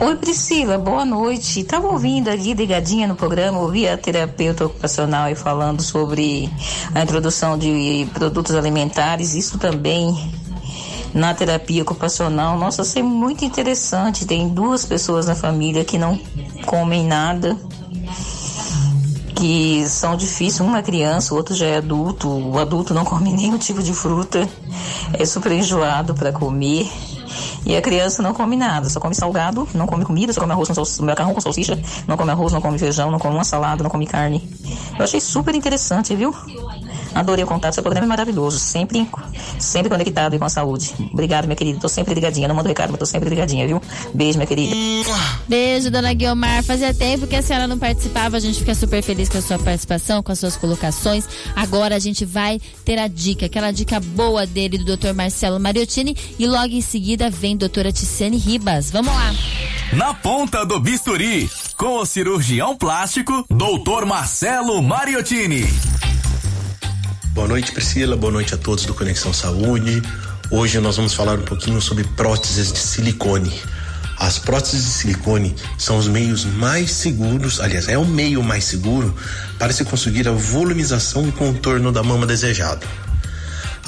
Oi Priscila, boa noite. Tava ouvindo aqui ligadinha no programa, ouvi a terapeuta ocupacional aí falando sobre a introdução de produtos alimentares, isso também na terapia ocupacional. Nossa, isso é muito interessante. Tem duas pessoas na família que não comem nada, que são difíceis. Um é criança, o outro já é adulto. O adulto não come <laughs> nenhum tipo de fruta, é super enjoado para comer. E a criança não come nada, só come salgado, não come comida, só come arroz com macarrão com salsicha, não come arroz, não come feijão, não come uma salada, não come carne. Eu achei super interessante, viu? Adorei o contato, seu programa é maravilhoso, sempre, sempre conectado aí com a saúde. Obrigado, minha querida, tô sempre ligadinha, não mando recado, mas tô sempre ligadinha, viu? Beijo, minha querida. Beijo, dona Guiomar. Fazia tempo que a senhora não participava. A gente fica super feliz com a sua participação, com as suas colocações. Agora a gente vai ter a dica, aquela dica boa dele, do Dr. Marcelo Mariottini. E logo em seguida vem doutora Ticiane Ribas. Vamos lá. Na ponta do bisturi, com o cirurgião plástico, Dr. Marcelo Mariottini. Boa noite, Priscila. Boa noite a todos do Conexão Saúde. Hoje nós vamos falar um pouquinho sobre próteses de silicone. As próteses de silicone são os meios mais seguros, aliás, é o meio mais seguro para se conseguir a volumização e contorno da mama desejado.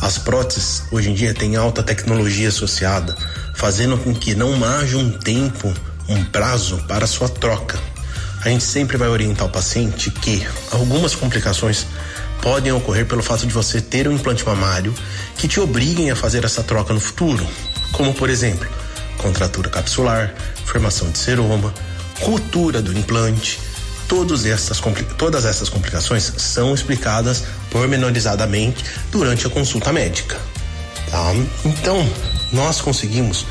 As próteses hoje em dia têm alta tecnologia associada, fazendo com que não haja um tempo, um prazo para sua troca. A gente sempre vai orientar o paciente que algumas complicações podem ocorrer pelo fato de você ter um implante mamário que te obriguem a fazer essa troca no futuro, como por exemplo, contratura capsular, formação de seroma, ruptura do implante. Todas essas, todas essas complicações são explicadas pormenorizadamente durante a consulta médica. Tá? Então, nós conseguimos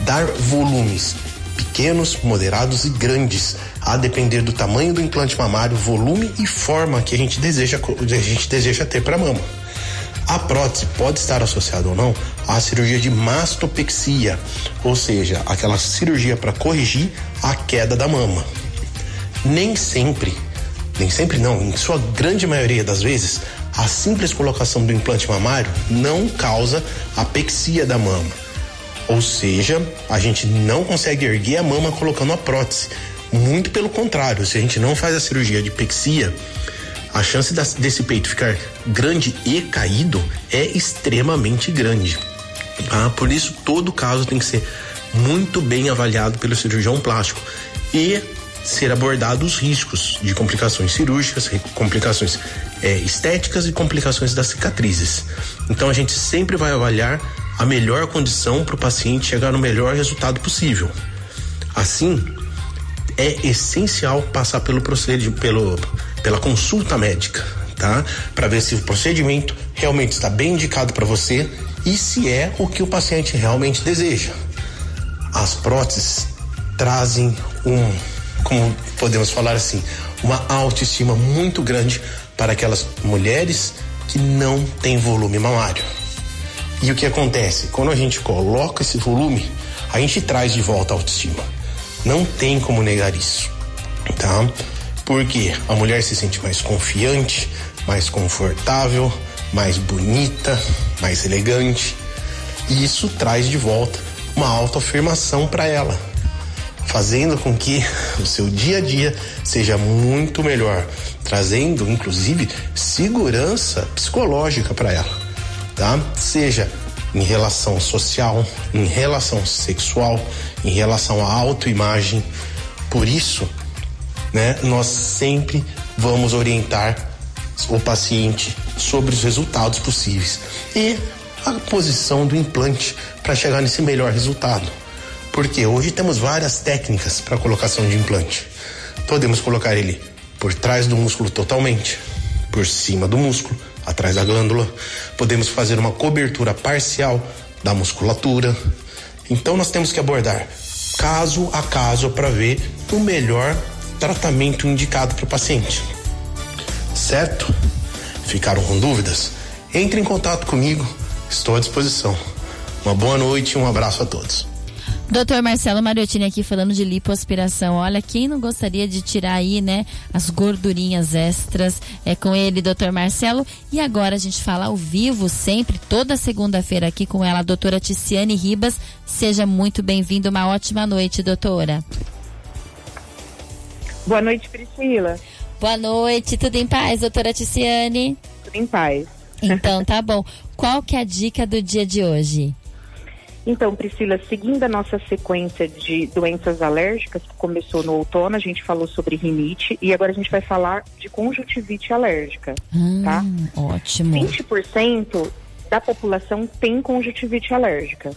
dar volumes pequenos, moderados e grandes, a depender do tamanho do implante mamário, volume e forma que a gente deseja, a gente deseja ter para a mama. A prótese pode estar associada ou não à cirurgia de mastopexia, ou seja, aquela cirurgia para corrigir a queda da mama. Nem sempre, nem sempre não, em sua grande maioria das vezes, a simples colocação do implante mamário não causa apexia da mama. Ou seja, a gente não consegue erguer a mama colocando a prótese. Muito pelo contrário, se a gente não faz a cirurgia de pexia, a chance desse peito ficar grande e caído é extremamente grande. Ah, por isso, todo caso tem que ser muito bem avaliado pelo cirurgião plástico e ser abordado os riscos de complicações cirúrgicas, complicações é, estéticas e complicações das cicatrizes. Então a gente sempre vai avaliar a melhor condição para o paciente chegar no melhor resultado possível. Assim, é essencial passar pelo procedimento, pelo, pela consulta médica, tá? Para ver se o procedimento realmente está bem indicado para você e se é o que o paciente realmente deseja. As próteses trazem um, como podemos falar assim, uma autoestima muito grande para aquelas mulheres que não têm volume mamário. E o que acontece? Quando a gente coloca esse volume, a gente traz de volta a autoestima. Não tem como negar isso, tá? Porque a mulher se sente mais confiante, mais confortável, mais bonita, mais elegante. E isso traz de volta uma autoafirmação para ela, fazendo com que o seu dia a dia seja muito melhor, trazendo inclusive segurança psicológica para ela, tá? Seja em relação social, em relação sexual, em relação à autoimagem. Por isso, né, nós sempre vamos orientar o paciente sobre os resultados possíveis e a posição do implante para chegar nesse melhor resultado. Porque hoje temos várias técnicas para colocação de implante. Podemos colocar ele por trás do músculo totalmente, por cima do músculo, atrás da glândula. Podemos fazer uma cobertura parcial da musculatura. Então nós temos que abordar caso a caso para ver o melhor tratamento indicado para o paciente. Certo? Ficaram com dúvidas? Entre em contato comigo, estou à disposição. Uma boa noite e um abraço a todos. Doutor Marcelo Mariottini aqui falando de lipoaspiração. Olha, quem não gostaria de tirar aí, né, as gordurinhas extras? É com ele, doutor Marcelo. E agora a gente fala ao vivo, sempre, toda segunda-feira aqui com ela, a doutora Ticiane Ribas. Seja muito bem-vindo, uma ótima noite, doutora. Boa noite, Priscila. Boa noite, tudo em paz, doutora Ticiane? Tudo em paz. Então, tá bom. Qual que é a dica do dia de hoje? Então, Priscila, seguindo a nossa sequência de doenças alérgicas, que começou no outono, a gente falou sobre rinite e agora a gente vai falar de conjuntivite alérgica, hum, tá? Ótimo. 20% da população tem conjuntivite alérgica.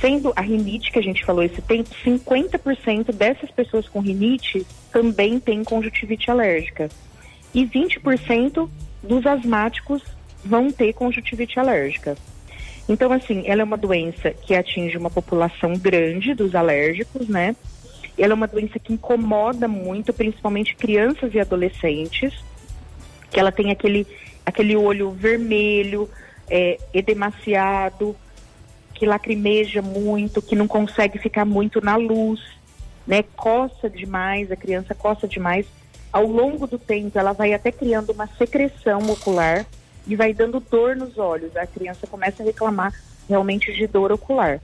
Sendo a rinite que a gente falou esse tempo, 50% dessas pessoas com rinite também tem conjuntivite alérgica. E 20% dos asmáticos vão ter conjuntivite alérgica. Então, assim, ela é uma doença que atinge uma população grande dos alérgicos, né? Ela é uma doença que incomoda muito, principalmente crianças e adolescentes, que ela tem aquele, aquele olho vermelho, é, edemaciado, que lacrimeja muito, que não consegue ficar muito na luz, né? Coça demais, a criança coça demais. Ao longo do tempo, ela vai até criando uma secreção ocular e vai dando dor nos olhos. A criança começa a reclamar realmente de dor ocular.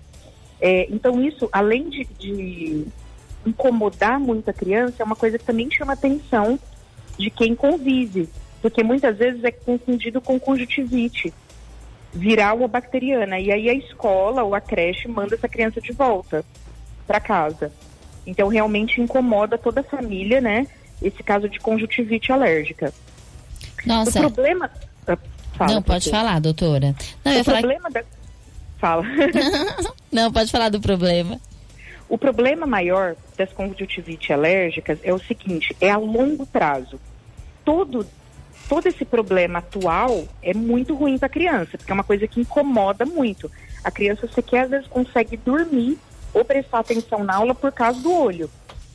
É, então, isso, além de, de, incomodar muito a criança, é uma coisa que também chama atenção de quem convive, porque muitas vezes é confundido com conjuntivite viral ou bacteriana. E aí a escola ou a creche manda essa criança de volta para casa. Então, realmente incomoda toda a família, né? Esse caso de conjuntivite alérgica. Nossa. O problema. Fala, não, pode falar, doutora. Não, o eu problema falar... da... Fala. <laughs> não, pode falar do problema. O problema maior das conjuntivite alérgicas é o seguinte, é a longo prazo. Todo, todo esse problema atual é muito ruim para a criança, porque é uma coisa que incomoda muito. A criança sequer às vezes consegue dormir ou prestar atenção na aula por causa do olho.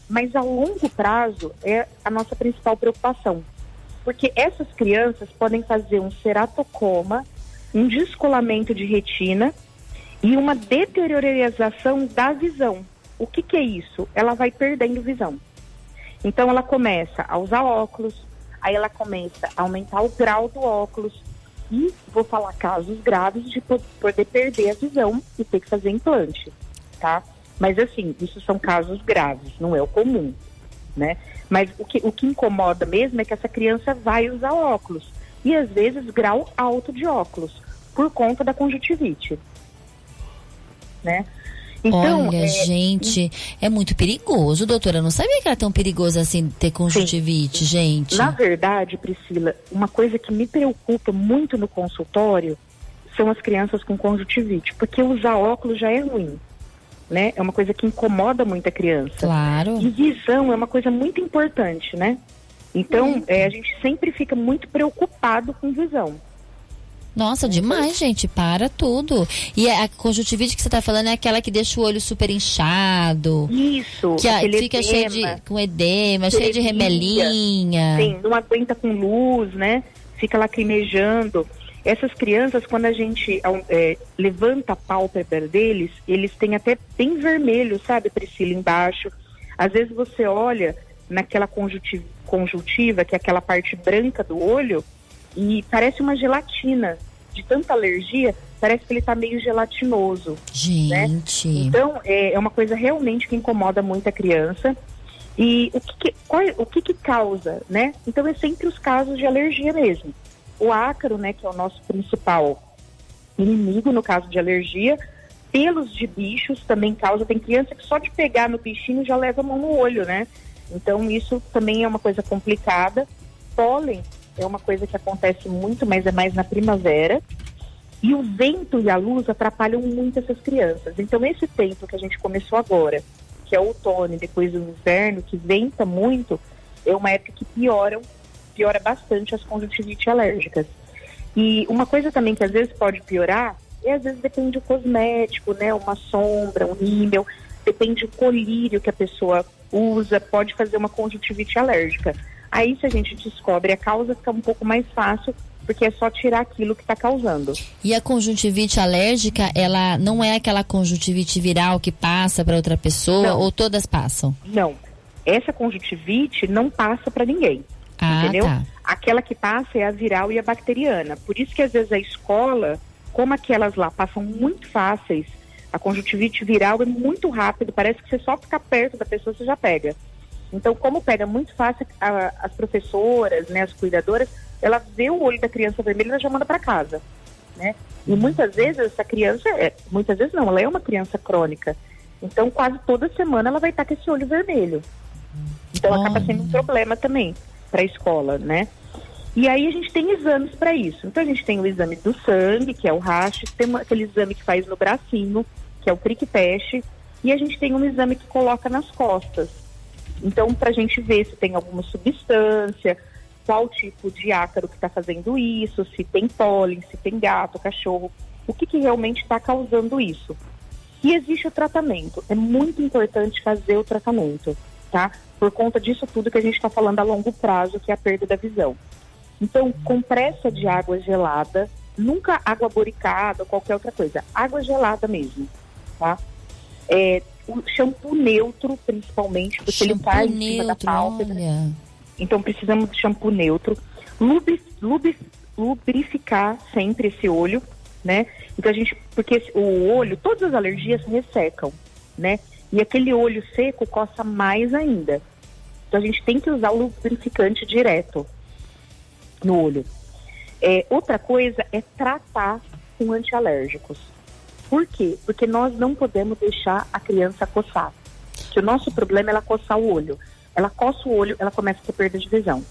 Mas a longo prazo é a nossa principal preocupação. Porque essas crianças podem fazer um ceratocoma, um descolamento de retina e uma deteriorização da visão. O que, que é isso? Ela vai perdendo visão. Então ela começa a usar óculos, aí ela começa a aumentar o grau do óculos e vou falar casos graves de poder perder a visão e ter que fazer implante, tá? Mas assim, isso são casos graves, não é o comum, né? Mas o que, o que incomoda mesmo é que essa criança vai usar óculos e às vezes grau alto de óculos por conta da conjuntivite, né? Então, Olha, é, gente, é muito perigoso, doutora. Eu não sabia que era tão perigoso assim ter conjuntivite, sim. gente. Na verdade, Priscila, uma coisa que me preocupa muito no consultório são as crianças com conjuntivite, porque usar óculos já é ruim. Né? É uma coisa que incomoda muito a criança. Claro. E visão é uma coisa muito importante, né? Então, é, a gente sempre fica muito preocupado com visão. Nossa, demais, gente. Para tudo. E a conjuntivite que você está falando é aquela que deixa o olho super inchado. Isso. Que a, fica edema, cheio de com edema, cheio de remelinha. Sim, não aguenta com luz, né? Fica lacrimejando. Essas crianças, quando a gente é, levanta a pálpebra deles, eles têm até bem vermelho, sabe, Priscila, embaixo. Às vezes você olha naquela conjuntiva, conjuntiva, que é aquela parte branca do olho, e parece uma gelatina. De tanta alergia, parece que ele está meio gelatinoso. Né? Gente. Né? Então, é, é, uma coisa realmente que incomoda muito a criança. E o que, que qual, o que, que causa, né? Então, é sempre os casos de alergia mesmo. O ácaro, né, que é o nosso principal inimigo no caso de alergia, pelos de bichos também causa. Tem criança que só de pegar no bichinho já leva a mão no olho, né? Então, isso também é uma coisa complicada. Pólen é uma coisa que acontece muito, mas é mais na primavera. E o vento e a luz atrapalham muito essas crianças. Então, esse tempo que a gente começou agora, que é outono e depois o inverno, que venta muito, é uma época que pioram, piora bastante as conjuntivite alérgicas. E uma coisa também que às vezes pode piorar é às vezes depende do cosmético, né? Uma sombra, um rímel, depende do colírio que a pessoa usa, pode fazer uma conjuntivite alérgica. Aí, se a gente descobre a causa, fica um pouco mais fácil, porque é só tirar aquilo que está causando. E a conjuntivite alérgica, ela não é aquela conjuntivite viral que passa para outra pessoa não. ou todas passam? Não. Essa conjuntivite não passa para ninguém. Ah, entendeu? Tá. Aquela que passa é a viral e a bacteriana. Por isso que às vezes a escola, como aquelas lá passam muito fáceis, a conjuntivite viral é muito rápido, parece que você só ficar perto da pessoa você já pega. Então, como pega muito fácil, a, as professoras, né, as cuidadoras, ela vê o olho da criança vermelho e ela já manda para casa, né? E muitas vezes essa criança, é, muitas vezes não, ela é uma criança crônica. Então, quase toda semana ela vai estar com esse olho vermelho. Então, oh. acaba sendo um problema também para a escola, né? E aí a gente tem exames para isso. Então, a gente tem o exame do sangue, que é o rash, tem aquele exame que faz no bracinho, que é o prick-test, e a gente tem um exame que coloca nas costas, então, para a gente ver se tem alguma substância, qual tipo de ácaro que está fazendo isso, se tem pólen, se tem gato, cachorro, o que, que realmente está causando isso. E existe o tratamento. É muito importante fazer o tratamento, tá? Por conta disso tudo que a gente está falando a longo prazo, que é a perda da visão. Então, compressa de água gelada, nunca água boricada ou qualquer outra coisa, água gelada mesmo, tá? É, o shampoo neutro, principalmente, porque shampoo ele cai em cima da pálpebra. Olha. Então precisamos de shampoo neutro. Lubri, lubri, lubrificar sempre esse olho, né? Então a gente, porque o olho, todas as alergias ressecam, né? E aquele olho seco coça mais ainda. Então a gente tem que usar o lubrificante direto no olho. É, outra coisa é tratar com antialérgicos. Por quê? Porque nós não podemos deixar a criança coçar. Que o nosso problema é ela coçar o olho. Ela coça o olho, ela começa a ter perda de visão.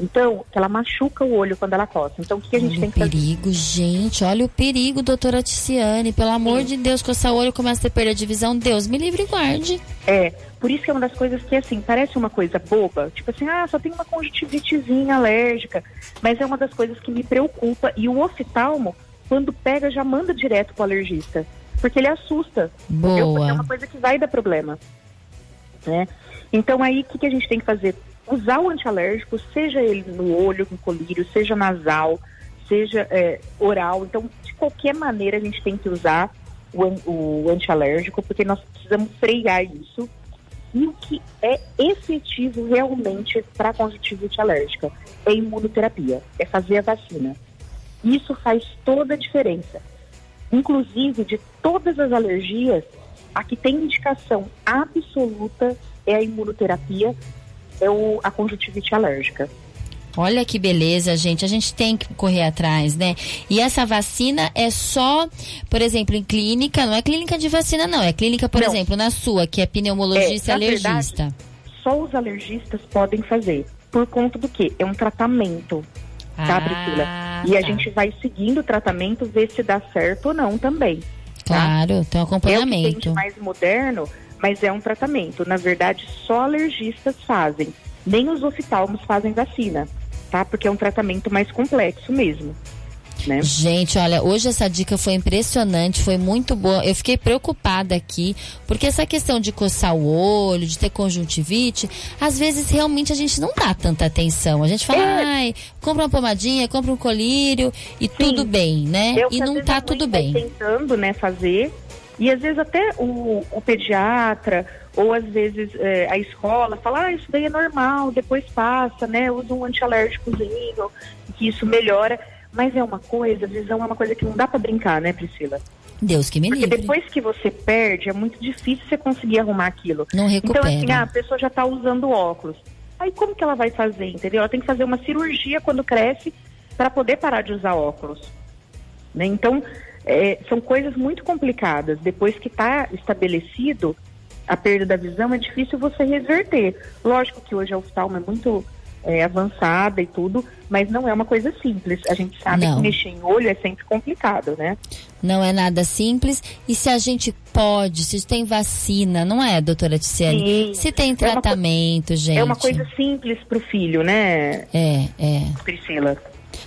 Então, ela machuca o olho quando ela coça. Então, o que, a gente olha tem que fazer? perigo, gente. Olha o perigo, doutora Ticiane. Pelo amor Sim. de Deus, coçar o olho começa a ter perda de visão. Deus me livre e guarde. É, por isso que é uma das coisas que, assim, parece uma coisa boba. Tipo assim, ah, só tem uma conjuntivitezinha alérgica. Mas é uma das coisas que me preocupa. E o oftalmo quando pega, já manda direto para o alergista. porque ele assusta. entendeu? Porque é uma coisa que vai dar problema. Né? Então aí o que, que a gente tem que fazer? Usar o antialérgico, seja ele no olho com colírio, seja nasal, seja é, oral. Então, de qualquer maneira, a gente tem que usar o, o antialérgico, porque nós precisamos frear isso. E o que é efetivo realmente para a conjuntivite alérgica é imunoterapia, é fazer a vacina. Isso faz toda a diferença. Inclusive, de todas as alergias, a que tem indicação absoluta é a imunoterapia, é o, a conjuntivite alérgica. Olha que beleza, gente. A gente tem que correr atrás, né? E essa vacina é só, por exemplo, em clínica, não é clínica de vacina, não. É clínica, por Não. exemplo, na sua, que é pneumologista É, alergista. Só os alergistas podem fazer. Por conta do quê? É um tratamento. Tá, Ah, Priscila? E a tá. gente vai seguindo o tratamento, ver se dá certo ou não também. Claro, tem um É o que tem acompanhamento. mais moderno, mas é um tratamento. Na verdade, só alergistas fazem. Nem os oftalmos fazem vacina, tá? Porque é um tratamento mais complexo mesmo. Né? Gente, olha, hoje essa dica foi impressionante, foi muito boa. Eu fiquei preocupada aqui, porque essa questão de coçar o olho, de ter conjuntivite, às vezes realmente a gente não dá tanta atenção. A gente fala, É. ai, compra uma pomadinha, compra um colírio e tudo bem, né? Que e não tá tudo bem. tentando, né, fazer. E às vezes até o, o pediatra ou às vezes é, a escola fala, ah, isso daí é normal, depois passa, né? Usa um antialérgicozinho, que isso melhora. Mas é uma coisa, a visão é uma coisa que não dá pra brincar, né, Priscila? Deus que me Porque livre. depois que você perde, é muito difícil você conseguir arrumar aquilo. Não recupera. Então, assim, ah, a pessoa já está usando óculos. Aí como que ela vai fazer, entendeu? Ela tem que fazer uma cirurgia quando cresce para poder parar de usar óculos. Né? Então, é, são coisas muito complicadas. Depois que está estabelecido a perda da visão, é difícil você reverter. Lógico que hoje a oftalmo é muito é, avançada e tudo, mas não é uma coisa simples. A gente sabe Não. que mexer em olho é sempre complicado, né? Não é nada simples. E se a gente pode, se tem vacina, não é, doutora Ticiane? Sim. Se tem É tratamento, gente. É uma coisa simples pro filho, né, É, é. Priscila?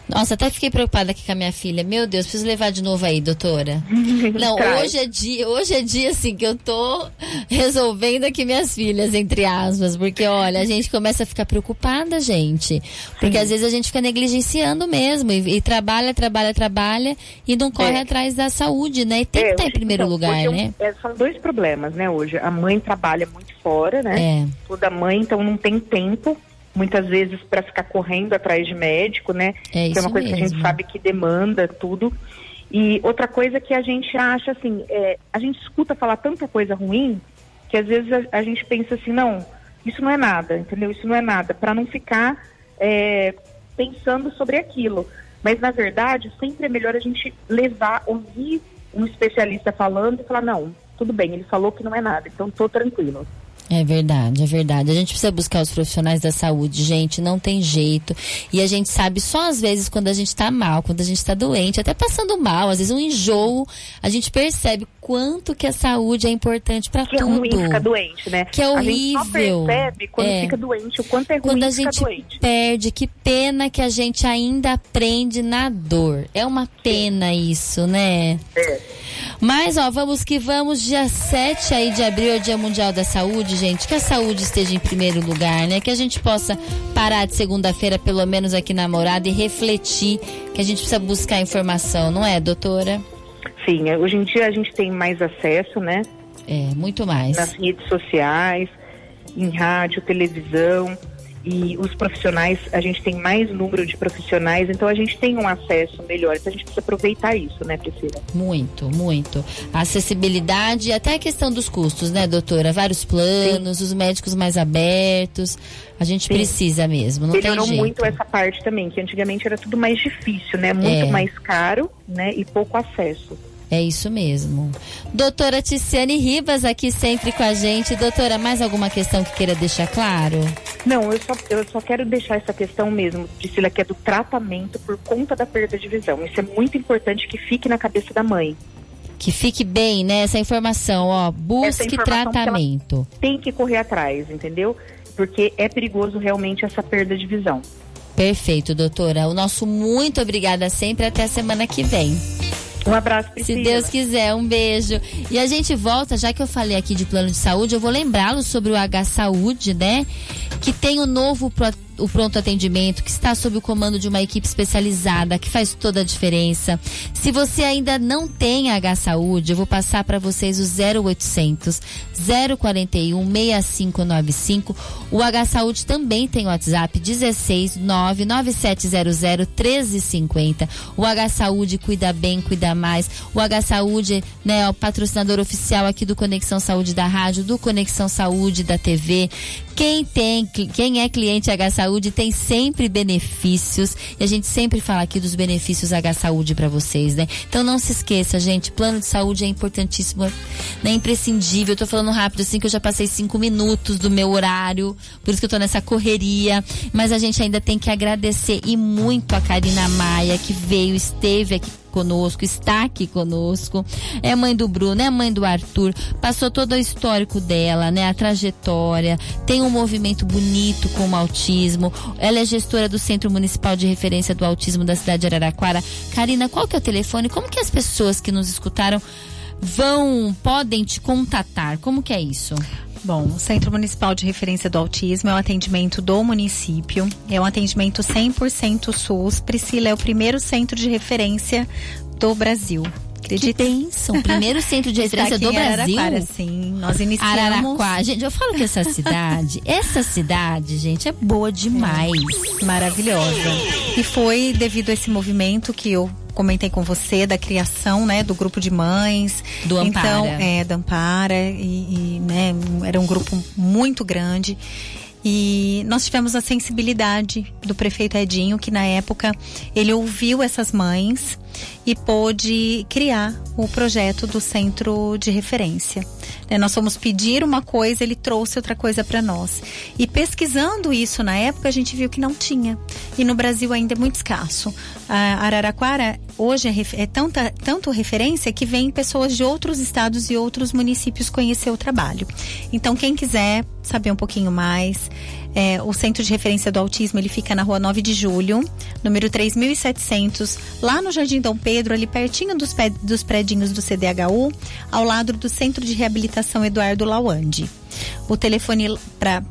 Nossa, até fiquei preocupada aqui com a minha filha. Meu Deus, preciso levar de novo aí, doutora. <laughs> Não, hoje é dia, hoje é dia assim que eu tô resolvendo aqui minhas filhas, entre aspas, porque olha, a gente começa a ficar preocupada, gente. Porque às vezes a gente fica negligenciando mesmo e, e trabalha, trabalha, trabalha e não corre É. atrás da saúde, né? E tem que É, estar em hoje, primeiro então, lugar, hoje é né? é, são dois problemas, né, hoje. A mãe trabalha muito fora, né? É. Toda mãe, então não tem tempo, muitas vezes, para ficar correndo atrás de médico, né? É que é uma coisa que a gente mesmo. sabe que demanda tudo. E outra coisa que a gente acha, assim, é, a gente escuta falar tanta coisa ruim que às vezes a, a gente pensa assim, não, isso não é nada, entendeu? Isso não é nada, para não ficar é, pensando sobre aquilo. Mas, na verdade, sempre é melhor a gente levar, ouvir um especialista falando e falar, não, tudo bem, ele falou que não é nada, então tô tranquilo. É verdade, é verdade. A gente precisa buscar os profissionais da saúde, gente, não tem jeito. E a gente sabe só às vezes quando a gente tá mal, quando a gente tá doente, até passando mal, às vezes um enjoo, a gente percebe quanto que a saúde é importante para Que tudo. é ruim ficar doente, né? Que é A gente só horrível. percebe quando É. fica doente, o quanto é ruim Quando a gente doente. perde, que pena que a gente ainda aprende na dor. É uma pena isso, né? É. Mas, ó, vamos que vamos, dia 7 aí de abril é o Dia Mundial da Saúde, gente. Que a saúde esteja em primeiro lugar, né? Que a gente possa parar de segunda-feira, pelo menos aqui na morada, e refletir que a gente precisa buscar informação, não é, doutora? Sim, hoje em dia a gente tem mais acesso, né? É, muito mais. Nas redes sociais, em rádio, televisão. E os profissionais, a gente tem mais número de profissionais, então a gente tem um acesso melhor. Então a gente precisa aproveitar isso, né, Priscila? Muito, muito. A acessibilidade e até a questão dos custos, né, doutora? Vários planos, os médicos mais abertos. A gente Sim. precisa mesmo, não Melhorou tem jeito. muito essa parte também, que antigamente era tudo mais difícil, né? Muito É. mais caro, né? E pouco acesso. É isso mesmo. Doutora Ticiane Ribas aqui sempre com a gente. Doutora, mais alguma questão que queira deixar claro? Não, eu só, eu só quero deixar essa questão mesmo, Priscila, que é do tratamento por conta da perda de visão. Isso é muito importante que fique na cabeça da mãe. Que fique bem, né? Essa informação, ó. Busque informação que tratamento. Tem que correr atrás, entendeu? Porque é perigoso realmente essa perda de visão. Perfeito, doutora. O nosso muito obrigada sempre. Até a semana que vem. Um abraço, Priscila. Se Deus quiser, um beijo. E a gente volta, já que eu falei aqui de plano de saúde, eu vou lembrá-los sobre o H Saúde, né? Que tem o novo pro o pronto atendimento, que está sob o comando de uma equipe especializada, que faz toda a diferença. Se você ainda não tem H Saúde, eu vou passar para vocês o 0800 041 6595. O H Saúde também tem o WhatsApp 16 99700 1350. O H Saúde cuida bem, cuida mais. O H Saúde, né, é o patrocinador oficial aqui do Conexão Saúde da rádio, do Conexão Saúde da TV. Quem tem, quem é cliente H Saúde tem sempre benefícios e a gente sempre fala aqui dos benefícios H Saúde para vocês, né? Então não se esqueça, gente, plano de saúde é importantíssimo, é imprescindível. Eu tô falando rápido assim que eu já passei cinco minutos do meu horário, por isso que eu tô nessa correria. Mas a gente ainda tem que agradecer e muito a Karina Maia que veio, esteve aqui conosco, está aqui conosco. É mãe do Bruno, é mãe do Arthur. Passou todo o histórico dela, né? A trajetória. Tem um movimento bonito com o autismo. Ela é gestora do Centro Municipal de Referência do Autismo da cidade de Araraquara. Karina, qual que é o telefone? Como que as pessoas que nos escutaram vão, podem te contatar? Como que é isso? Bom, o Centro Municipal de Referência do Autismo é um atendimento do município, é um atendimento 100% SUS. Priscila é o primeiro centro de referência do Brasil. Acredita? Que bênção. <laughs> Primeiro centro de referência do Brasil. Araraquara, sim. Nós iniciamos. Araraquara. Gente, eu falo que essa cidade, <laughs> essa cidade, gente, é boa demais. É. Maravilhosa. E foi devido a esse movimento que eu comentei com você da criação, né, do grupo de mães. Do Ampara. Então, é, da Ampara e, e né, era um grupo muito grande. E nós tivemos a sensibilidade do prefeito Edinho, que na época ele ouviu essas mães e pôde criar o projeto do centro de referência. Né, nós fomos pedir uma coisa, ele trouxe outra coisa para nós. E pesquisando isso na época, a gente viu que não tinha. E no Brasil ainda é muito escasso. A Araraquara hoje é, é tanta, tanto referência que vem pessoas de outros estados e outros municípios conhecer o trabalho. Então, quem quiser saber um pouquinho mais, é, o Centro de Referência do Autismo, ele fica na rua 9 de julho, número 3700, lá no Jardim Dom Pedro, ali pertinho dos, pé, dos prédios do CDHU, ao lado do Centro de Reabilitação Eduardo Lawande. O telefone para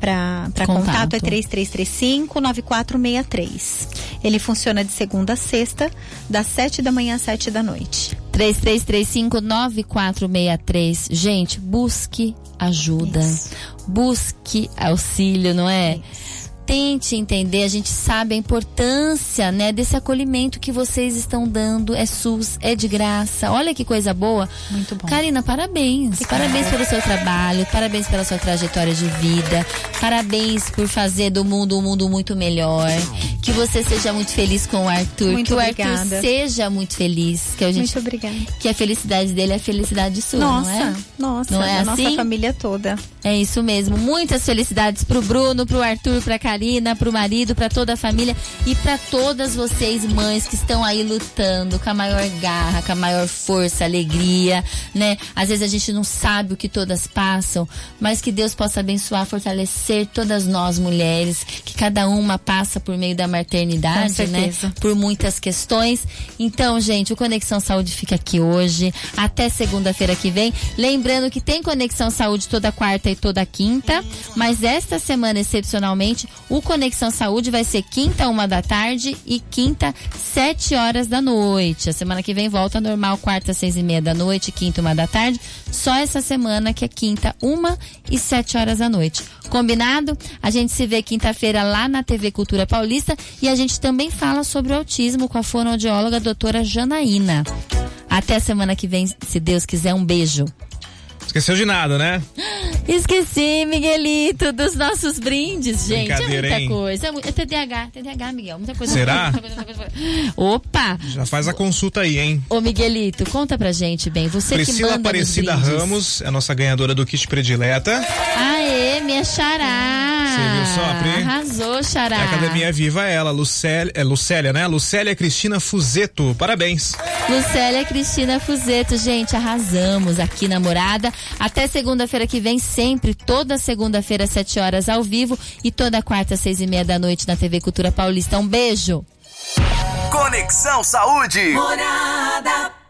contato. contato é 3335-9463. Ele funciona de segunda a sexta, das 7 da manhã às 7 da noite. 3335-9463. Gente, busque ajuda. Isso. Busque auxílio, não é? Isso tente entender, a gente sabe a importância, né, desse acolhimento que vocês estão dando. É SUS, é de graça. Olha que coisa boa. Muito bom. Karina, parabéns. Parabéns pelo seu trabalho, parabéns pela sua trajetória de vida. Parabéns por fazer do mundo um mundo muito melhor. Que você seja muito feliz com o Arthur, muito que o obrigada. Arthur seja muito feliz, que a gente Muito obrigada. que a felicidade dele é a felicidade sua, Nossa, não é? nossa, Não é assim? nossa família toda. É isso mesmo. Muitas felicidades pro Bruno, pro Arthur, pra Karina, pro marido, pra toda a família e pra todas vocês mães que estão aí lutando com a maior garra, com a maior força, alegria, né? Às vezes a gente não sabe o que todas passam, mas que Deus possa abençoar, fortalecer todas nós mulheres, que cada uma passa por meio da maternidade, né? Por muitas questões. Então, gente, o Conexão Saúde fica aqui hoje, até segunda-feira que vem. Lembrando que tem Conexão Saúde toda quarta e toda quinta, mas esta semana, excepcionalmente, o Conexão Saúde vai ser quinta, uma da tarde e quinta, sete horas da noite. A semana que vem volta normal, quarta, seis e meia da noite, quinta, uma da tarde. Só essa semana que é quinta, uma e sete horas da noite. Combinado? A gente se vê quinta-feira lá na TV Cultura Paulista e a gente também fala sobre o autismo com a fonoaudióloga doutora Janaína. Até a semana que vem, se Deus quiser, um beijo. Esqueceu de nada, né? <gasps> Esqueci, Miguelito, dos nossos brindes, gente. É muita hein? coisa. É, é TDAH, TDAH, Miguel. Muita coisa. Será? Muita <laughs> coisa, muita coisa, muita coisa. Opa! Já faz a consulta aí, hein? Ô, Miguelito, conta pra gente, bem. Você Priscila que manda Aparecida. Ramos é a nossa ganhadora do kit predileta. Aê, minha xará. Você viu só, Pri? Arrasou, xará. É a Academia Viva ela, Lucélia, é Lucélia, né? Lucélia Cristina Fuzeto. Parabéns. Lucélia Cristina Fuzeto, gente, arrasamos aqui na Morada. Até segunda-feira que vem, sempre, toda segunda-feira, às 7 horas ao vivo e toda quarta, às seis e meia da noite na TV Cultura Paulista. Um beijo. Conexão Saúde. Morada.